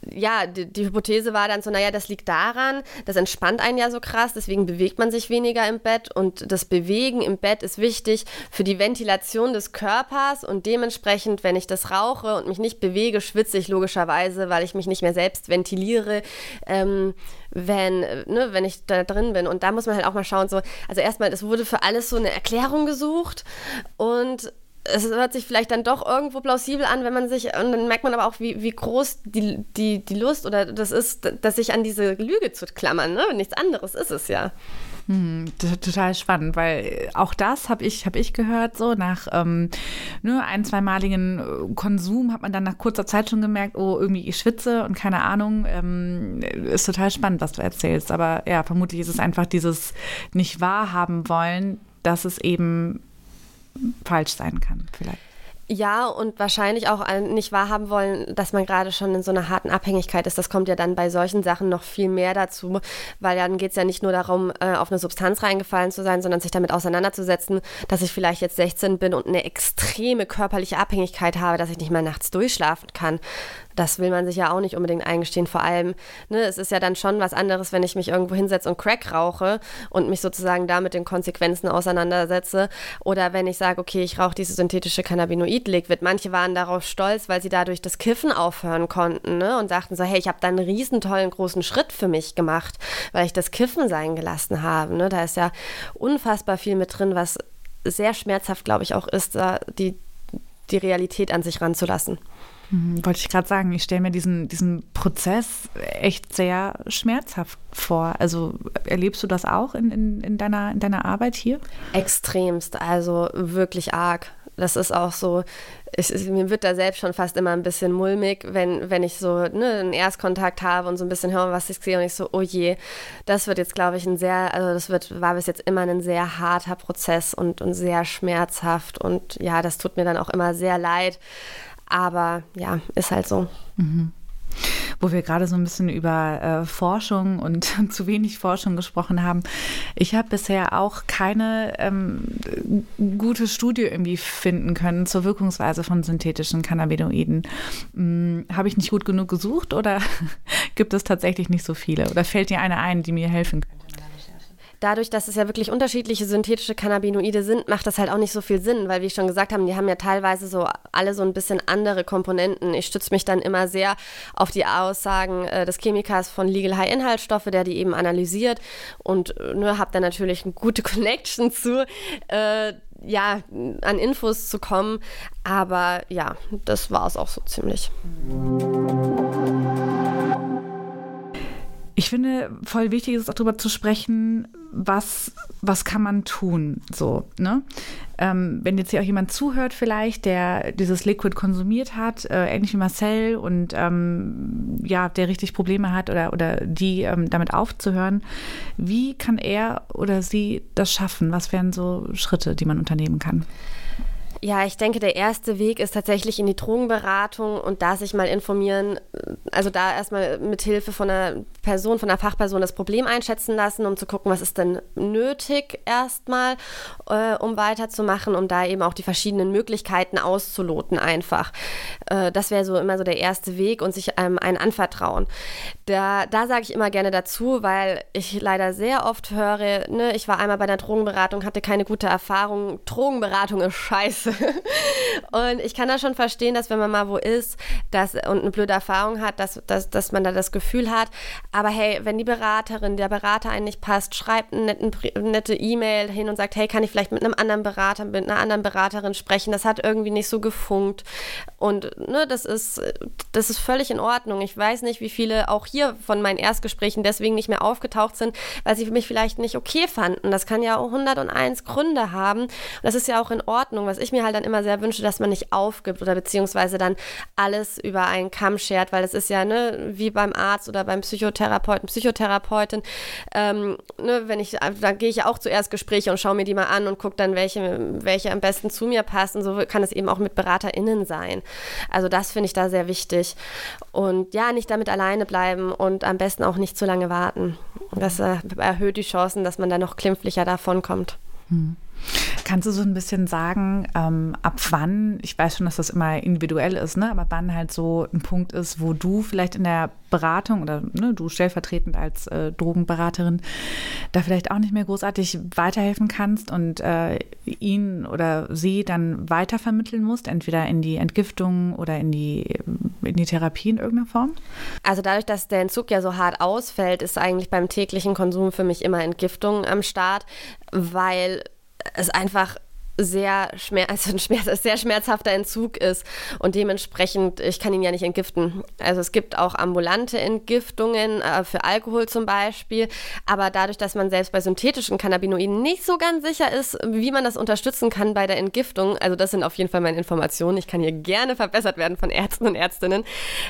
ja, die, die, Hypothese war dann so, naja, das liegt daran, das entspannt einen ja so krass, deswegen bewegt man sich weniger im Bett und das Bewegen im Bett ist wichtig für die Ventilation des Körpers und dementsprechend, wenn ich das rauche und mich nicht bewege, schwitze ich logischerweise, weil ich mich nicht mehr selbst ventiliere. Ähm, wenn, ne, wenn ich da drin bin. Und da muss man halt auch mal schauen, so, also erstmal, es wurde für alles so eine Erklärung gesucht und es hört sich vielleicht dann doch irgendwo plausibel an, wenn man sich, und dann merkt man aber auch, wie, wie groß die, die, die Lust oder das ist, dass sich an diese Lüge zu klammern. Ne? Nichts anderes ist es ja. Hm, total spannend, weil auch das habe ich, hab ich gehört, so nach ähm, ne, ein, zweimaligen äh, Konsum hat man dann nach kurzer Zeit schon gemerkt, oh, irgendwie ich schwitze und keine Ahnung. Ähm, ist total spannend, was du erzählst. Aber ja, vermutlich ist es einfach dieses nicht wahrhaben wollen, dass es eben falsch sein kann, vielleicht. Ja, und wahrscheinlich auch nicht wahrhaben wollen, dass man gerade schon in so einer harten Abhängigkeit ist. Das kommt ja dann bei solchen Sachen noch viel mehr dazu, weil dann geht es ja nicht nur darum, äh, auf eine Substanz reingefallen zu sein, sondern sich damit auseinanderzusetzen, dass ich vielleicht jetzt 16 bin und eine extreme körperliche Abhängigkeit habe, dass ich nicht mehr nachts durchschlafen kann das will man sich ja auch nicht unbedingt eingestehen. Vor allem, ne, es ist ja dann schon was anderes, wenn ich mich irgendwo hinsetze und Crack rauche und mich sozusagen da mit den Konsequenzen auseinandersetze. Oder wenn ich sage, okay, ich rauche diese synthetische Cannabinoid-Liquid. Manche waren darauf stolz, weil sie dadurch das Kiffen aufhören konnten ne, und sagten so, hey, ich habe da einen riesen tollen großen Schritt für mich gemacht, weil ich das Kiffen sein gelassen habe. Ne. Da ist ja unfassbar viel mit drin, was sehr schmerzhaft, glaube ich, auch ist, da die, die Realität an sich ranzulassen. Mhm, wollte ich gerade sagen, ich stelle mir diesen, diesen Prozess echt sehr schmerzhaft vor. Also erlebst du das auch in, in, in, deiner, in deiner Arbeit hier? Extremst, also wirklich arg. Das ist auch so, ich, mir wird da selbst schon fast immer ein bisschen mulmig, wenn, wenn ich so ne, einen Erstkontakt habe und so ein bisschen höre, was ich sehe und ich so, oh je, das wird jetzt, glaube ich, ein sehr, also das wird, war bis jetzt immer ein sehr harter Prozess und, und sehr schmerzhaft und ja, das tut mir dann auch immer sehr leid. Aber ja, ist halt so. Mhm. Wo wir gerade so ein bisschen über äh, Forschung und zu wenig Forschung gesprochen haben. Ich habe bisher auch keine ähm, gute Studie irgendwie finden können zur Wirkungsweise von synthetischen Cannabinoiden. Hm, habe ich nicht gut genug gesucht oder gibt es tatsächlich nicht so viele? Oder fällt dir eine ein, die mir helfen könnte? Dadurch, dass es ja wirklich unterschiedliche synthetische Cannabinoide sind, macht das halt auch nicht so viel Sinn, weil wie ich schon gesagt habe, die haben ja teilweise so alle so ein bisschen andere Komponenten. Ich stütze mich dann immer sehr auf die Aussagen äh, des Chemikers von Legal High Inhaltsstoffe, der die eben analysiert und äh, ne, habe dann natürlich eine gute Connection zu. Äh, ja, an Infos zu kommen. Aber ja, das war es auch so ziemlich. Ich finde, voll wichtig ist auch darüber zu sprechen, was, was kann man tun? So, ne? Ähm, wenn jetzt hier auch jemand zuhört, vielleicht, der dieses Liquid konsumiert hat, äh, ähnlich wie Marcel und ähm, ja, der richtig Probleme hat oder, oder die ähm, damit aufzuhören, wie kann er oder sie das schaffen? Was wären so Schritte, die man unternehmen kann? Ja, ich denke, der erste Weg ist tatsächlich in die Drogenberatung und da sich mal informieren, also da erstmal mit Hilfe von einer Person, von einer Fachperson das Problem einschätzen lassen, um zu gucken, was ist denn nötig erstmal, äh, um weiterzumachen, um da eben auch die verschiedenen Möglichkeiten auszuloten einfach. Äh, das wäre so immer so der erste Weg und sich ähm, einen anvertrauen. Da, da sage ich immer gerne dazu, weil ich leider sehr oft höre, ne, ich war einmal bei der Drogenberatung, hatte keine gute Erfahrung, Drogenberatung ist scheiße. Und ich kann da schon verstehen, dass wenn man mal wo ist dass, und eine blöde Erfahrung hat, dass, dass, dass man da das Gefühl hat, aber hey, wenn die Beraterin, der Berater einen nicht passt, schreibt eine nette E-Mail hin und sagt, hey, kann ich vielleicht mit einem anderen Berater, mit einer anderen Beraterin sprechen, das hat irgendwie nicht so gefunkt. Und ne, das ist, das ist völlig in Ordnung. Ich weiß nicht, wie viele auch hier von meinen Erstgesprächen deswegen nicht mehr aufgetaucht sind, weil sie mich vielleicht nicht okay fanden. Das kann ja auch 101 Gründe haben. Das ist ja auch in Ordnung. Was ich mir halt dann immer sehr wünsche, dass man nicht aufgibt oder beziehungsweise dann alles über einen Kamm schert, weil es ist ja ne, wie beim Arzt oder beim Psychotherapeuten, Psychotherapeutin. Ähm, ne, wenn ich, da gehe ich auch zuerst Gespräche und schaue mir die mal an und gucke dann, welche, welche am besten zu mir passen. So kann es eben auch mit BeraterInnen sein. Also das finde ich da sehr wichtig. Und ja, nicht damit alleine bleiben und am besten auch nicht zu lange warten. Das äh, erhöht die Chancen, dass man da noch klimpflicher davon kommt. Hm. Kannst du so ein bisschen sagen, ähm, ab wann, ich weiß schon, dass das immer individuell ist, ne, aber wann halt so ein Punkt ist, wo du vielleicht in der Beratung oder ne, du stellvertretend als äh, Drogenberaterin da vielleicht auch nicht mehr großartig weiterhelfen kannst und äh, ihn oder sie dann weitervermitteln musst, entweder in die Entgiftung oder in die, in die Therapie in irgendeiner Form? Also dadurch, dass der Entzug ja so hart ausfällt, ist eigentlich beim täglichen Konsum für mich immer Entgiftung am Start, weil es einfach sehr, schmerz, also ein schmerz, sehr schmerzhafter Entzug ist und dementsprechend, ich kann ihn ja nicht entgiften. Also es gibt auch ambulante Entgiftungen äh, für Alkohol zum Beispiel, aber dadurch, dass man selbst bei synthetischen Cannabinoiden nicht so ganz sicher ist, wie man das unterstützen kann bei der Entgiftung, also das sind auf jeden Fall meine Informationen, ich kann hier gerne verbessert werden von Ärzten und Ärztinnen,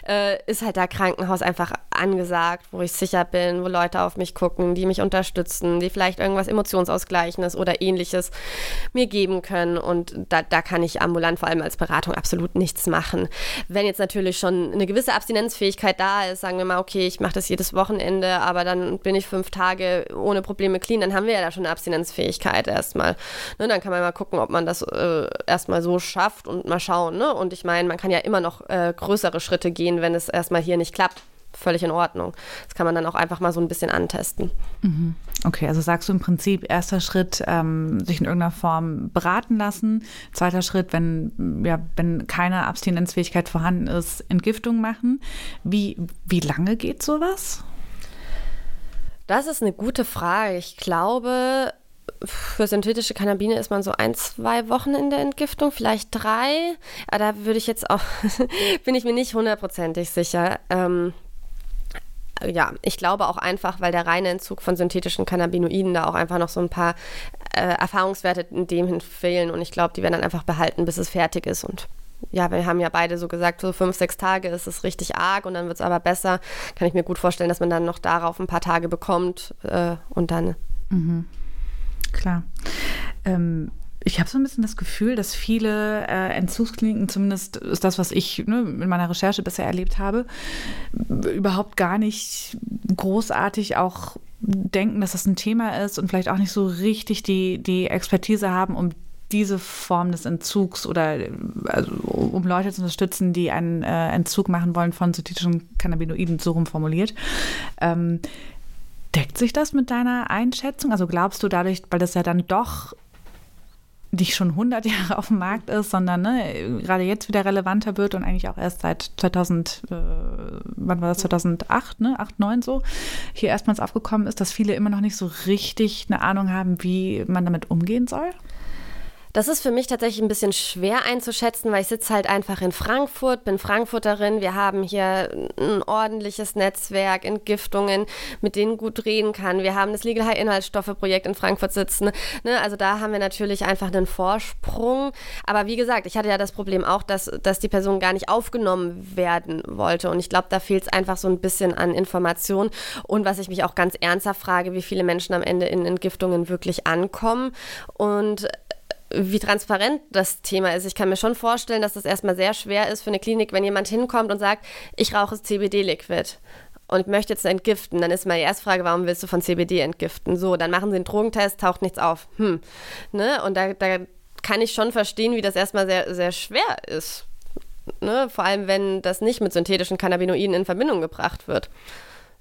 äh, ist halt da Krankenhaus einfach angesagt, wo ich sicher bin, wo Leute auf mich gucken, die mich unterstützen, die vielleicht irgendwas Emotionsausgleichendes oder ähnliches mir geben geben können. Und da, da kann ich ambulant vor allem als Beratung absolut nichts machen. Wenn jetzt natürlich schon eine gewisse Abstinenzfähigkeit da ist, sagen wir mal, okay, ich mache das jedes Wochenende, aber dann bin ich fünf Tage ohne Probleme clean, dann haben wir ja da schon eine Abstinenzfähigkeit erstmal. Ne, dann kann man mal gucken, ob man das äh, erstmal so schafft und mal schauen. Ne? Und ich meine, man kann ja immer noch äh, größere Schritte gehen, wenn es erstmal hier nicht klappt völlig in Ordnung. Das kann man dann auch einfach mal so ein bisschen antesten. Mhm. Okay, also sagst du im Prinzip, erster Schritt, ähm, sich in irgendeiner Form beraten lassen. Zweiter Schritt, wenn, ja, wenn keine Abstinenzfähigkeit vorhanden ist, Entgiftung machen. Wie, wie lange geht sowas? Das ist eine gute Frage. Ich glaube, für synthetische Cannabine ist man so ein, zwei Wochen in der Entgiftung, vielleicht drei. Aber da würde ich jetzt auch, bin ich mir nicht hundertprozentig sicher. Ähm, ja, ich glaube auch einfach, weil der reine Entzug von synthetischen Cannabinoiden da auch einfach noch so ein paar äh, Erfahrungswerte in dem hin fehlen und ich glaube, die werden dann einfach behalten, bis es fertig ist und ja, wir haben ja beide so gesagt, so fünf, sechs Tage ist es richtig arg und dann wird es aber besser. Kann ich mir gut vorstellen, dass man dann noch darauf ein paar Tage bekommt äh, und dann. Mhm. Klar. Ähm, ich habe so ein bisschen das Gefühl, dass viele äh, Entzugskliniken, zumindest ist das, was ich ne, in meiner Recherche bisher erlebt habe, überhaupt gar nicht großartig auch denken, dass das ein Thema ist und vielleicht auch nicht so richtig die, die Expertise haben, um diese Form des Entzugs oder also, um Leute zu unterstützen, die einen äh, Entzug machen wollen von synthetischen Cannabinoiden, so rumformuliert. Ähm, deckt sich das mit deiner Einschätzung? Also glaubst du dadurch, weil das ja dann doch nicht schon 100 Jahre auf dem Markt ist, sondern ne, gerade jetzt wieder relevanter wird und eigentlich auch erst seit 2000, äh, wann war das, 2008, ne, 8, 9 so, hier erstmals aufgekommen ist, dass viele immer noch nicht so richtig eine Ahnung haben, wie man damit umgehen soll? Das ist für mich tatsächlich ein bisschen schwer einzuschätzen, weil ich sitze halt einfach in Frankfurt, bin Frankfurterin. Wir haben hier ein ordentliches Netzwerk, Entgiftungen, mit denen gut reden kann. Wir haben das Legal High Inhaltsstoffe-Projekt in Frankfurt sitzen. Ne? Also da haben wir natürlich einfach einen Vorsprung. Aber wie gesagt, ich hatte ja das Problem auch, dass, dass die Person gar nicht aufgenommen werden wollte. Und ich glaube, da fehlt es einfach so ein bisschen an Information. Und was ich mich auch ganz ernsthaft frage, wie viele Menschen am Ende in Entgiftungen wirklich ankommen. Und wie transparent das Thema ist. Ich kann mir schon vorstellen, dass das erstmal sehr schwer ist für eine Klinik, wenn jemand hinkommt und sagt, ich rauche CBD-Liquid und möchte jetzt entgiften, dann ist meine erste Frage, warum willst du von CBD entgiften? So, dann machen sie einen Drogentest, taucht nichts auf. Hm. Ne? Und da, da kann ich schon verstehen, wie das erstmal sehr, sehr schwer ist. Ne? Vor allem, wenn das nicht mit synthetischen Cannabinoiden in Verbindung gebracht wird.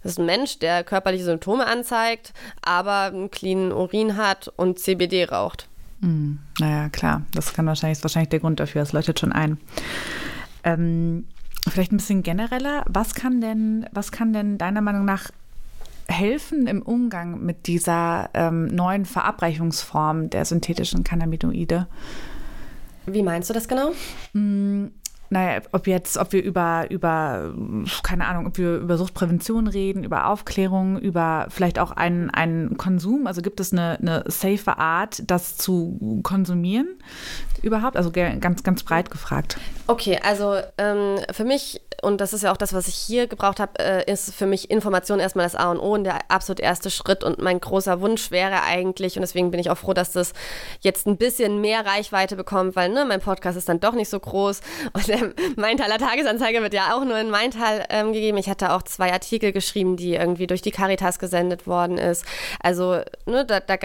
Das ist ein Mensch, der körperliche Symptome anzeigt, aber einen cleanen Urin hat und CBD raucht. Hm, naja, klar, das kann wahrscheinlich, ist wahrscheinlich der Grund dafür, das leuchtet schon ein. Ähm, vielleicht ein bisschen genereller, was kann denn, was kann denn deiner Meinung nach helfen im Umgang mit dieser ähm, neuen Verabreichungsform der synthetischen Cannabinoide? Wie meinst du das genau? Naja, ob jetzt, ob wir über, über, keine Ahnung, ob wir über Suchtprävention reden, über Aufklärung, über vielleicht auch einen, einen Konsum. Also gibt es eine, eine safe Art, das zu konsumieren überhaupt? Also ganz, ganz breit gefragt. Okay, also ähm, für mich und das ist ja auch das, was ich hier gebraucht habe, äh, ist für mich Information erstmal das A und O und der absolut erste Schritt. Und mein großer Wunsch wäre eigentlich, und deswegen bin ich auch froh, dass das jetzt ein bisschen mehr Reichweite bekommt, weil ne, mein Podcast ist dann doch nicht so groß und der Maintaler Tagesanzeiger wird ja auch nur in Maintal ähm, gegeben. Ich hatte auch zwei Artikel geschrieben, die irgendwie durch die Caritas gesendet worden ist. Also, ne, da, da,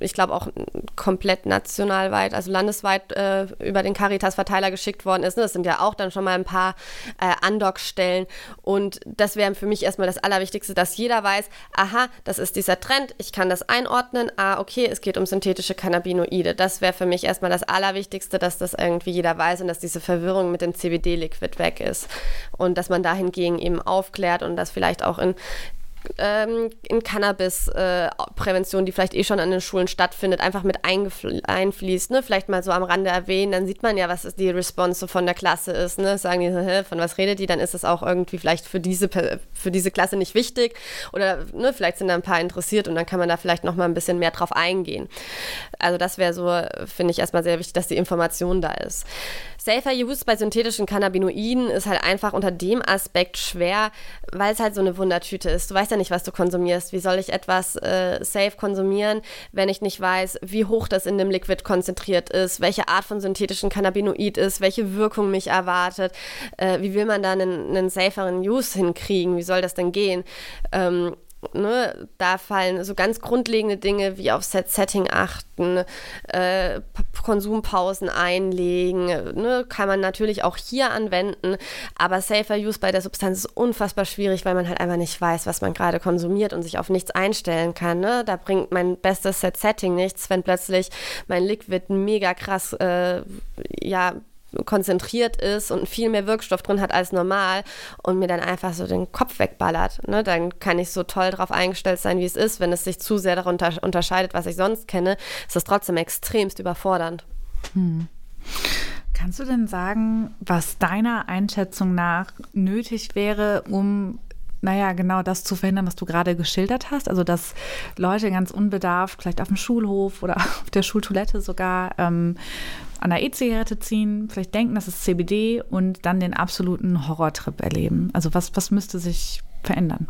ich glaube auch komplett nationalweit, also landesweit äh, über den Caritas-Verteiler geschickt worden ist. Ne? Das sind ja auch dann schon mal ein paar äh, Undock-Stellen. Und das wäre für mich erstmal das Allerwichtigste, dass jeder weiß, aha, das ist dieser Trend, ich kann das einordnen, ah, okay, es geht um synthetische Cannabinoide. Das wäre für mich erstmal das Allerwichtigste, dass das irgendwie jeder weiß und dass diese Verwirrung mit dem CBD-Liquid weg ist. Und dass man dahingegen eben aufklärt und das vielleicht auch in ähm, in Cannabis-Prävention, äh, die vielleicht eh schon an den Schulen stattfindet, einfach mit einfließt. Ne? Vielleicht mal so am Rande erwähnen, dann sieht man ja, was die Response von der Klasse ist. Ne? Sagen die, Hä, von was redet die? Dann ist es auch irgendwie vielleicht für diese, für diese Klasse nicht wichtig. Oder ne, vielleicht sind da ein paar interessiert und dann kann man da vielleicht noch mal ein bisschen mehr drauf eingehen. Also das wäre so, finde ich erstmal sehr wichtig, dass die Information da ist. Safer Use bei synthetischen Cannabinoiden ist halt einfach unter dem Aspekt schwer, weil es halt so eine Wundertüte ist. Du weißt ja nicht, was du konsumierst. Wie soll ich etwas äh, safe konsumieren, wenn ich nicht weiß, wie hoch das in dem Liquid konzentriert ist, welche Art von synthetischen Cannabinoid ist, welche Wirkung mich erwartet? Äh, wie will man da einen, einen saferen Use hinkriegen? Wie soll das denn gehen? Ähm, Ne, da fallen so ganz grundlegende Dinge wie auf Set-Setting achten, äh, Konsumpausen einlegen, ne, kann man natürlich auch hier anwenden, aber Safer Use bei der Substanz ist unfassbar schwierig, weil man halt einfach nicht weiß, was man gerade konsumiert und sich auf nichts einstellen kann. Ne? Da bringt mein bestes Set-Setting nichts, wenn plötzlich mein Liquid mega krass äh, ja, konzentriert ist und viel mehr Wirkstoff drin hat als normal und mir dann einfach so den Kopf wegballert. Ne? Dann kann ich so toll darauf eingestellt sein, wie es ist. Wenn es sich zu sehr darunter unterscheidet, was ich sonst kenne, ist das trotzdem extremst überfordernd. Hm. Kannst du denn sagen, was deiner Einschätzung nach nötig wäre, um naja, genau das zu verhindern, was du gerade geschildert hast. Also, dass Leute ganz unbedarft, vielleicht auf dem Schulhof oder auf der Schultoilette sogar, ähm, an der E-Zigarette ziehen, vielleicht denken, das ist CBD und dann den absoluten Horrortrip erleben? Also was, was müsste sich verändern?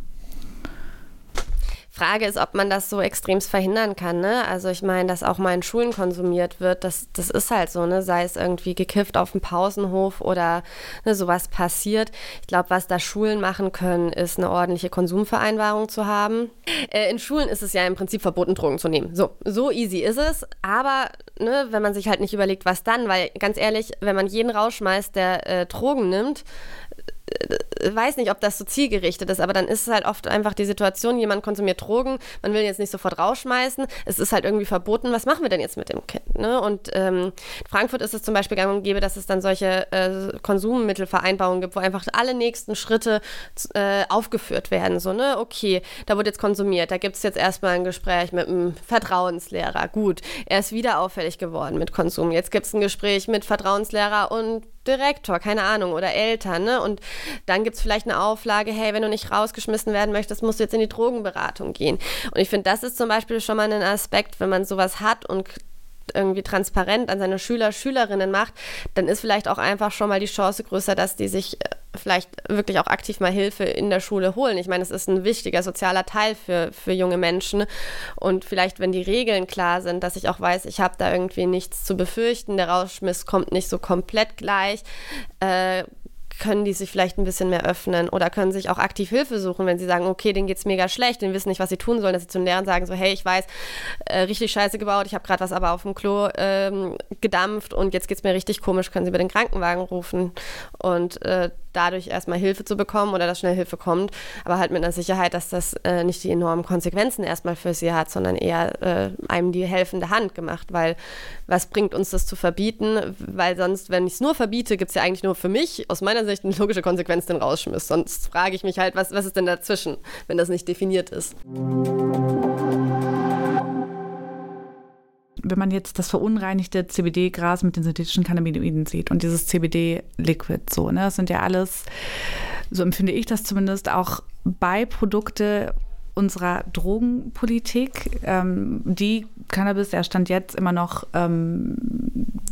Frage ist, ob man das so extremst verhindern kann. Ne? Also ich meine, dass auch mal in Schulen konsumiert wird, das, das ist halt so, ne? sei es irgendwie gekifft auf dem Pausenhof oder ne, sowas passiert. Ich glaube, was da Schulen machen können, ist eine ordentliche Konsumvereinbarung zu haben. Äh, in Schulen ist es ja im Prinzip verboten, Drogen zu nehmen. So, so easy ist es. Aber ne, wenn man sich halt nicht überlegt, was dann, weil ganz ehrlich, wenn man jeden rausschmeißt, der äh, Drogen nimmt, weiß nicht, ob das so zielgerichtet ist, aber dann ist es halt oft einfach die Situation, jemand konsumiert Drogen, man will jetzt nicht sofort rausschmeißen, es ist halt irgendwie verboten, was machen wir denn jetzt mit dem Kind? Ne? Und ähm, in Frankfurt ist es zum Beispiel gang und gäbe, dass es dann solche äh, Konsummittelvereinbarungen gibt, wo einfach alle nächsten Schritte äh, aufgeführt werden. So, ne, okay, da wird jetzt konsumiert, da gibt es jetzt erstmal ein Gespräch mit einem Vertrauenslehrer. Gut, er ist wieder auffällig geworden mit Konsum. Jetzt gibt es ein Gespräch mit Vertrauenslehrer und Direktor, keine Ahnung, oder Eltern. Ne? Und dann gibt es vielleicht eine Auflage, hey, wenn du nicht rausgeschmissen werden möchtest, musst du jetzt in die Drogenberatung gehen. Und ich finde, das ist zum Beispiel schon mal ein Aspekt, wenn man sowas hat und irgendwie transparent an seine Schüler, Schülerinnen macht, dann ist vielleicht auch einfach schon mal die Chance größer, dass die sich äh, vielleicht wirklich auch aktiv mal Hilfe in der Schule holen. Ich meine, es ist ein wichtiger sozialer Teil für, für junge Menschen. Und vielleicht, wenn die Regeln klar sind, dass ich auch weiß, ich habe da irgendwie nichts zu befürchten, der Rauschmiss kommt nicht so komplett gleich, äh, können die sich vielleicht ein bisschen mehr öffnen oder können sich auch aktiv Hilfe suchen, wenn sie sagen, okay, denen geht es mega schlecht, denen wissen nicht, was sie tun sollen, dass sie zu den Lehrern sagen, so, hey, ich weiß, äh, richtig scheiße gebaut, ich habe gerade was aber auf dem Klo ähm, gedampft und jetzt geht es mir richtig komisch, können sie über den Krankenwagen rufen und äh, dadurch erstmal Hilfe zu bekommen oder dass schnell Hilfe kommt, aber halt mit einer Sicherheit, dass das äh, nicht die enormen Konsequenzen erstmal für sie hat, sondern eher äh, einem die helfende Hand gemacht, weil was bringt uns das zu verbieten, weil sonst, wenn ich es nur verbiete, gibt es ja eigentlich nur für mich aus meiner Sicht eine logische Konsequenz, den Rausschmiss, sonst frage ich mich halt, was, was ist denn dazwischen, wenn das nicht definiert ist. Wenn man jetzt das verunreinigte CBD-Gras mit den synthetischen Cannabinoiden sieht und dieses CBD-Liquid, so, ne, das sind ja alles, so empfinde ich das zumindest, auch Beiprodukte unserer Drogenpolitik, ähm, die Cannabis der Stand jetzt immer noch ähm,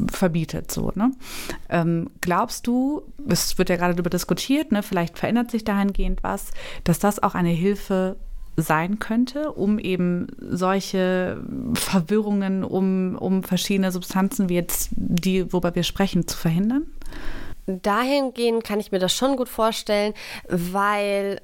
verbietet. So, ne? Ähm, glaubst du, es wird ja gerade darüber diskutiert, ne, vielleicht verändert sich dahingehend was, dass das auch eine Hilfe sein könnte, um eben solche Verwirrungen um, um verschiedene Substanzen wie jetzt die, worüber wir sprechen, zu verhindern? Dahingehend kann ich mir das schon gut vorstellen, weil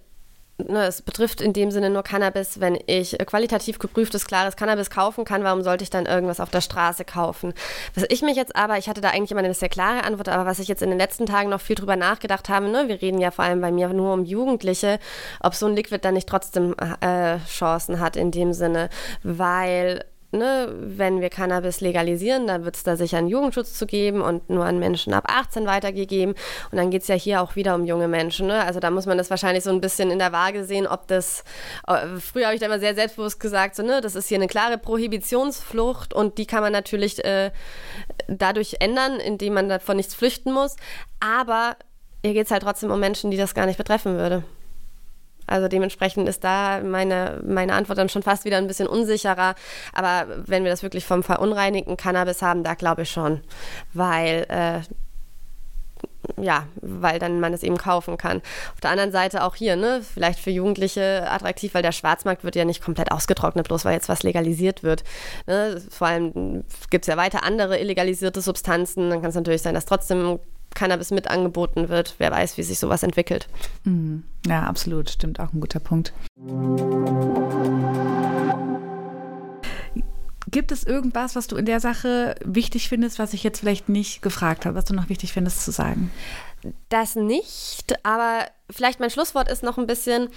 ne, es betrifft in dem Sinne nur Cannabis, wenn ich qualitativ geprüftes, klares Cannabis kaufen kann, warum sollte ich dann irgendwas auf der Straße kaufen? Was ich mich jetzt aber, ich hatte da eigentlich immer eine sehr klare Antwort, aber was ich jetzt in den letzten Tagen noch viel drüber nachgedacht habe, ne, wir reden ja vor allem bei mir nur um Jugendliche, ob so ein Liquid dann nicht trotzdem äh, Chancen hat in dem Sinne, weil ne, wenn wir Cannabis legalisieren, dann wird es da sicher einen Jugendschutz zu geben und nur an Menschen ab 18 weitergegeben. Und dann geht es ja hier auch wieder um junge Menschen. Ne? Also da muss man das wahrscheinlich so ein bisschen in der Waage sehen, ob das, äh, früher habe ich da immer sehr selbstbewusst gesagt, so, ne, das ist hier eine klare Prohibitionsflucht und die kann man natürlich äh, dadurch ändern, indem man davon nichts flüchten muss. Aber hier geht es halt trotzdem um Menschen, die das gar nicht betreffen würde. Also dementsprechend ist da meine, meine Antwort dann schon fast wieder ein bisschen unsicherer. Aber wenn wir das wirklich vom verunreinigten Cannabis haben, da glaube ich schon. Weil äh, ja, weil dann man es eben kaufen kann. Auf der anderen Seite auch hier, ne, vielleicht für Jugendliche attraktiv, weil der Schwarzmarkt wird ja nicht komplett ausgetrocknet, bloß weil jetzt was legalisiert wird. Ne? Vor allem gibt es ja weiter andere illegalisierte Substanzen. Dann kann es natürlich sein, dass trotzdem Cannabis mit angeboten wird. Wer weiß, wie sich sowas entwickelt. Mhm. Ja, absolut. Stimmt auch ein guter Punkt. Gibt es irgendwas, was du in der Sache wichtig findest, was ich jetzt vielleicht nicht gefragt habe, was du noch wichtig findest zu sagen? Das nicht, aber vielleicht mein Schlusswort ist noch ein bisschen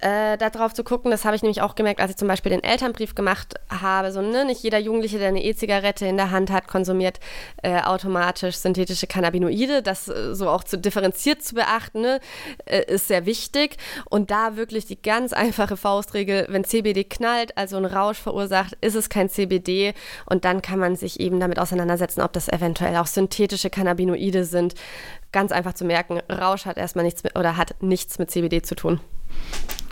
äh, darauf zu gucken, das habe ich nämlich auch gemerkt, als ich zum Beispiel den Elternbrief gemacht habe, so ne, nicht jeder Jugendliche, der eine E-Zigarette in der Hand hat, konsumiert äh, automatisch synthetische Cannabinoide. Das äh, so auch zu differenziert zu beachten, ne, äh, ist sehr wichtig. Und da wirklich die ganz einfache Faustregel, wenn CBD knallt, also ein Rausch verursacht, ist es kein CBD und dann kann man sich eben damit auseinandersetzen, ob das eventuell auch synthetische Cannabinoide sind. Ganz einfach zu merken, Rausch hat erstmal nichts mit oder hat nichts mit CBD zu tun.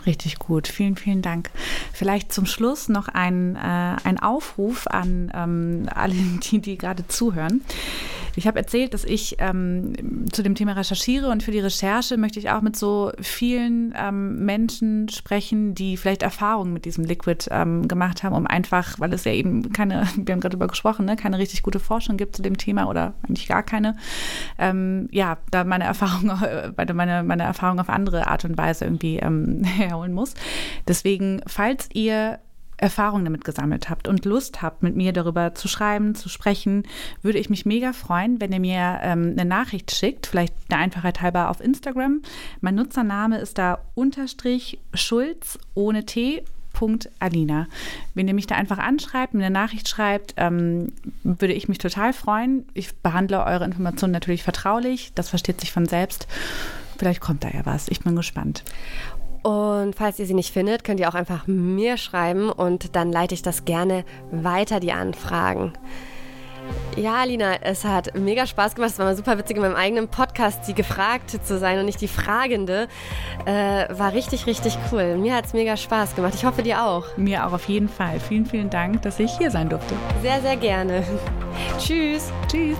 Richtig gut. Vielen, vielen Dank. Vielleicht zum Schluss noch ein, äh, ein Aufruf an ähm, alle, die, die gerade zuhören. Ich habe erzählt, dass ich ähm, zu dem Thema recherchiere und für die Recherche möchte ich auch mit so vielen ähm, Menschen sprechen, die vielleicht Erfahrungen mit diesem Liquid ähm, gemacht haben, um einfach, weil es ja eben keine, wir haben gerade darüber gesprochen, ne, keine richtig gute Forschung gibt zu dem Thema oder eigentlich gar keine, ähm, ja, da meine Erfahrung, meine, meine Erfahrung auf andere Art und Weise irgendwie ähm, herholen muss. Deswegen, falls ihr Erfahrung damit gesammelt habt und Lust habt, mit mir darüber zu schreiben, zu sprechen, würde ich mich mega freuen, wenn ihr mir ähm, eine Nachricht schickt, vielleicht der Einfachheit halber auf Instagram. Mein Nutzername ist da unterstrich Schulz ohne T. Alina. Wenn ihr mich da einfach anschreibt, mir eine Nachricht schreibt, ähm, würde ich mich total freuen. Ich behandle eure Informationen natürlich vertraulich. Das versteht sich von selbst. Vielleicht kommt da ja was. Ich bin gespannt. Und falls ihr sie nicht findet, könnt ihr auch einfach mir schreiben und dann leite ich das gerne weiter, die Anfragen. Ja, Lina, es hat mega Spaß gemacht. Es war mal super witzig in meinem eigenen Podcast, die Gefragte zu sein und nicht die Fragende. Äh, war richtig, richtig cool. Mir hat es mega Spaß gemacht. Ich hoffe, dir auch. Mir auch auf jeden Fall. Vielen, vielen Dank, dass ich hier sein durfte. Sehr, sehr gerne. Tschüss. Tschüss.